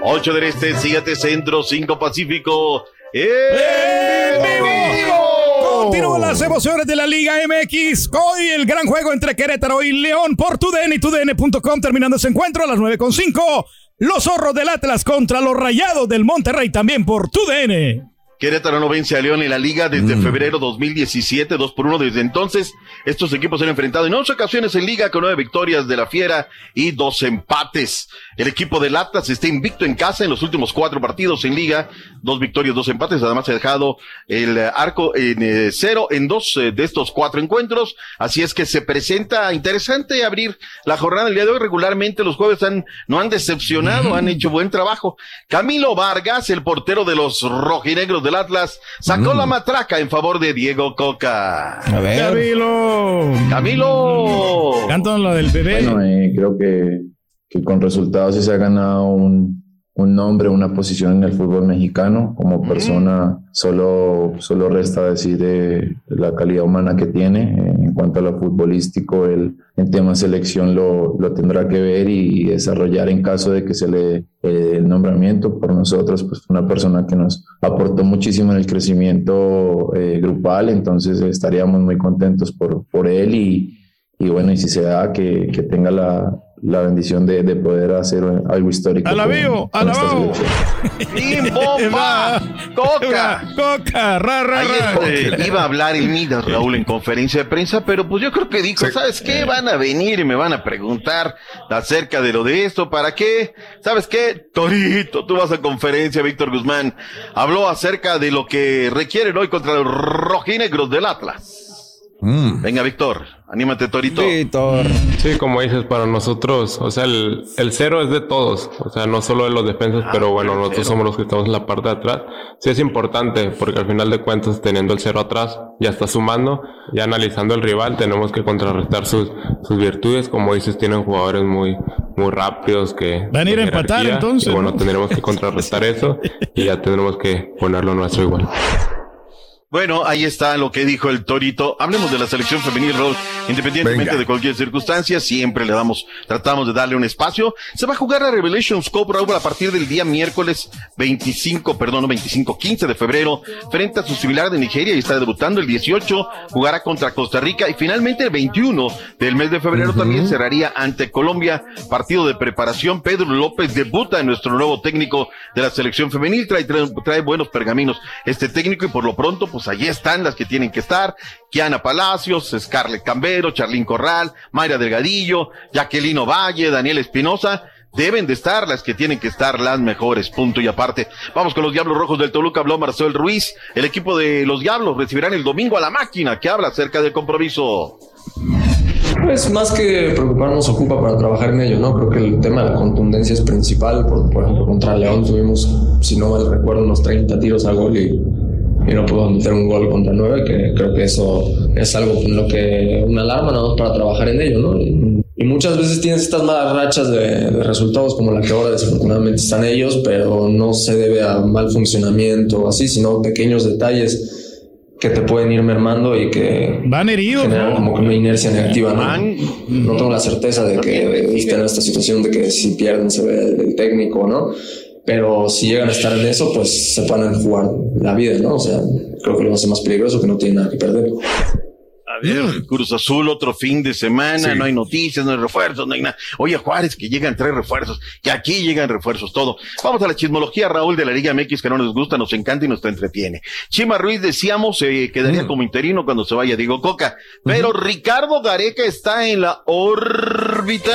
8 del Este, 7 Centro, 5 Pacífico. ¡En vivo! Continúan las emociones de la Liga MX. Hoy el gran juego entre Querétaro y León por TUDN y TUDN.com. Terminando ese encuentro a las 9.5. Los zorros del Atlas contra los rayados del Monterrey también por TUDN. Querétaro no vence a León en la liga desde Mm. febrero 2017, 2 por 1 desde entonces. Estos equipos se han enfrentado en 11 ocasiones en liga con 9 victorias de la Fiera y 2 empates. El equipo del Atlas está invicto en casa en los últimos 4 partidos en liga, 2 victorias, 2 empates. Además se ha dejado el eh, arco en eh, cero en dos eh, de estos cuatro encuentros. Así es que se presenta interesante abrir la jornada el día de hoy. Regularmente los jueves han, no han decepcionado, han hecho buen trabajo. Camilo Vargas, el portero de los rojinegros del Atlas, sacó la matraca en favor de Diego Coca. A ver. Camilo. Camilo. Cantan la del bebé. Bueno, eh, creo que, que con resultados sí se ha ganado un, un nombre, una posición en el fútbol mexicano. Como persona, solo, solo resta decir eh, la calidad humana que tiene. En cuanto a lo futbolístico, él en tema selección lo, lo tendrá que ver y, desarrollar en caso de que se le dé eh, el nombramiento. Por nosotros, pues una persona que nos aportó muchísimo en el crecimiento eh, grupal, entonces estaríamos muy contentos por, por él y y bueno, y si se da, que, que tenga la, la bendición de, de poder hacer algo histórico. Alabío. ¡Bim, bomba! ¡Coca! Coca, ra, ra, ra. iba a hablar el Midas, Raúl, en conferencia de prensa, pero pues yo creo que dijo, ¿sabes qué? Van a venir y me van a preguntar acerca de lo de esto, ¿para qué? ¿Sabes qué? Torito, tú vas a conferencia, Víctor Guzmán. Habló acerca de lo que requieren hoy contra los rojinegros del Atlas. Venga, Víctor, anímate, Torito. Sí, como dices, para nosotros, o sea, el, el cero es de todos, o sea, no solo de los defensas, pero bueno, nosotros somos los que estamos en la parte de atrás. Sí es importante, porque al final de cuentas, teniendo el cero atrás, ya está sumando, ya analizando el rival, tenemos que contrarrestar sus, sus virtudes, como dices, tienen jugadores muy, muy rápidos que... Van a ir a empatar, entonces, y bueno, ¿no? tendremos que contrarrestar eso y ya tendremos que ponerlo nuestro igual. Bueno, ahí está lo que dijo el Torito. Hablemos de la selección femenil, Raúl. Independientemente Venga. de cualquier circunstancia, siempre le damos, tratamos de darle un espacio. Se va a jugar la Revelations Cup, Raúl, a partir del día miércoles 25, perdón, no, 25, 15 de febrero, frente a su similar de Nigeria y está debutando el 18, jugará contra Costa Rica y finalmente el 21 del mes de febrero también cerraría ante Colombia, partido de preparación. Pedro López debuta en nuestro nuevo técnico de la selección femenil, trae, trae, trae buenos pergaminos este técnico y por lo pronto, pues allí están las que tienen que estar. Kiana Palacios, Scarlett Cambero, Charlín Corral, Mayra Delgadillo, Jacqueline Valle, Daniel Espinosa. Deben de estar las que tienen que estar las mejores, punto y aparte. Vamos con los Diablos Rojos del Toluca, habló Marcel Ruiz. El equipo de los Diablos recibirán el domingo a la máquina que habla acerca del compromiso. Pues más que preocuparnos nos ocupa para trabajar en ello, ¿no? Creo que el tema de la contundencia es principal. Por, por ejemplo, contra León tuvimos, si no mal recuerdo, unos 30 tiros a gol y, y no pudimos meter un gol contra 9, que creo que eso es algo en lo que una alarma ¿no? para trabajar en ello, ¿no? Y, y muchas veces tienes estas malas rachas de, de, resultados como la que ahora desafortunadamente están ellos, pero no se debe a mal funcionamiento o así, sino pequeños detalles que te pueden ir mermando y que van heridos generan como que una inercia negativa ¿no? no tengo la certeza de que estén en esta situación de que si pierden se ve el técnico no pero si llegan a estar en eso pues se a jugar la vida no o sea creo que lo hace más peligroso que no tiene nada que perder ver, Cruz Azul otro fin de semana, Sí. no hay noticias, no hay refuerzos, no hay nada. Oye, Juárez, que llegan tres refuerzos, que aquí llegan refuerzos, todo. Vamos a la chismología, Raúl, de la Liga MX, que no nos gusta, nos encanta y nos entretiene. Chima Ruiz, decíamos, se quedaría como interino cuando se vaya Diego Coca. Pero Ricardo Gareca está en la órbita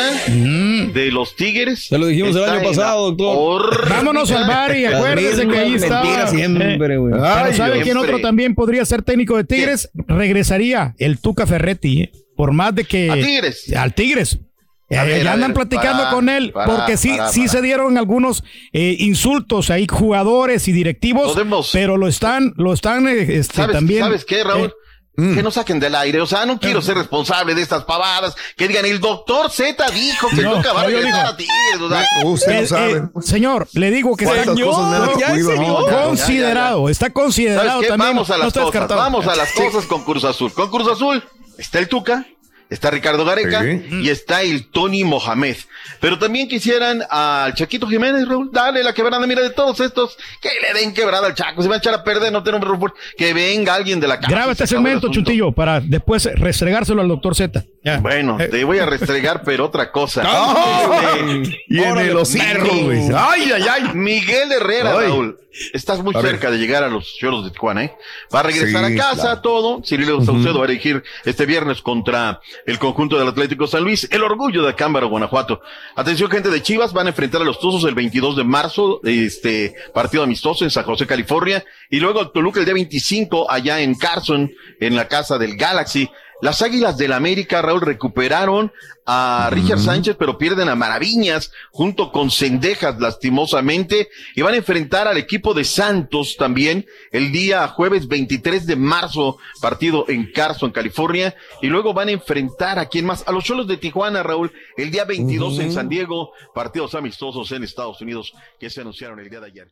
de los Tigres. Se lo dijimos el año pasado, doctor. Vámonos al bar y Las acuérdense que ahí está. mentiras siempre, güey. ¿sabe quién otro también podría ser técnico de Tigres? Regresaría el Tuca Ferretti, ¿eh? por más de que. ¿A Tigres? Al Tigres. Eh, ver, ya a andan ver, platicando para, con él, para, porque sí, para, sí se dieron algunos eh, insultos ahí, jugadores y directivos, pero lo están, lo están este, ¿Sabes, también. ¿Sabes qué, Raúl? Eh, Que no saquen del aire, o sea, no quiero ser responsable de estas pavadas, que digan, el doctor Z dijo que No, nunca va a no, Tigres, o sea, Eh, eh, señor, le digo que está ¿Cuántas cosas me han ya, ocurrido, señor, no? Considerado, está considerado también. Vamos a no las está cosas, vamos a las cosas con Cruz Azul. Con Cruz Azul está el Tuca, está Ricardo Gareca y está el Tony Mohamed. Pero también quisieran al Chaquito Jiménez, Raúl, dale la quebrada, mira, de todos estos, que le den quebrada al Chaco, se va a echar a perder, no tenemos que venga alguien de la casa. Graba este segmento, asunto. Chuntillo, para después restregárselo al doctor Z. Ya. Bueno, Eh. te voy a restregar, pero otra cosa. ¡Ay! Este, Y en el. Ay, ay, ay. Miguel Herrera, Ay. Raúl. Estás muy A ver. cerca de llegar a los choros de Tijuana, ¿eh? Va a regresar Sí, a casa, claro. todo. Cirilo Saucedo va a dirigir este viernes contra el conjunto del Atlético San Luis, el orgullo de Acámbaro, Guanajuato. Atención, gente de Chivas, van a enfrentar a los Tuzos el 22 de marzo, este partido amistoso en San José, California. Y luego el Toluca el día 25 allá en Carson, en la casa del Galaxy. Las Águilas del América, Raúl, recuperaron a Richard Sánchez, pero pierden a Maraviñas junto con Cendejas, lastimosamente, y van a enfrentar al equipo de Santos también el día jueves 23 de marzo, partido en Carson, California, y luego van a enfrentar a quién más, a los Cholos de Tijuana, Raúl, el día 22 en San Diego, partidos amistosos en Estados Unidos que se anunciaron el día de ayer.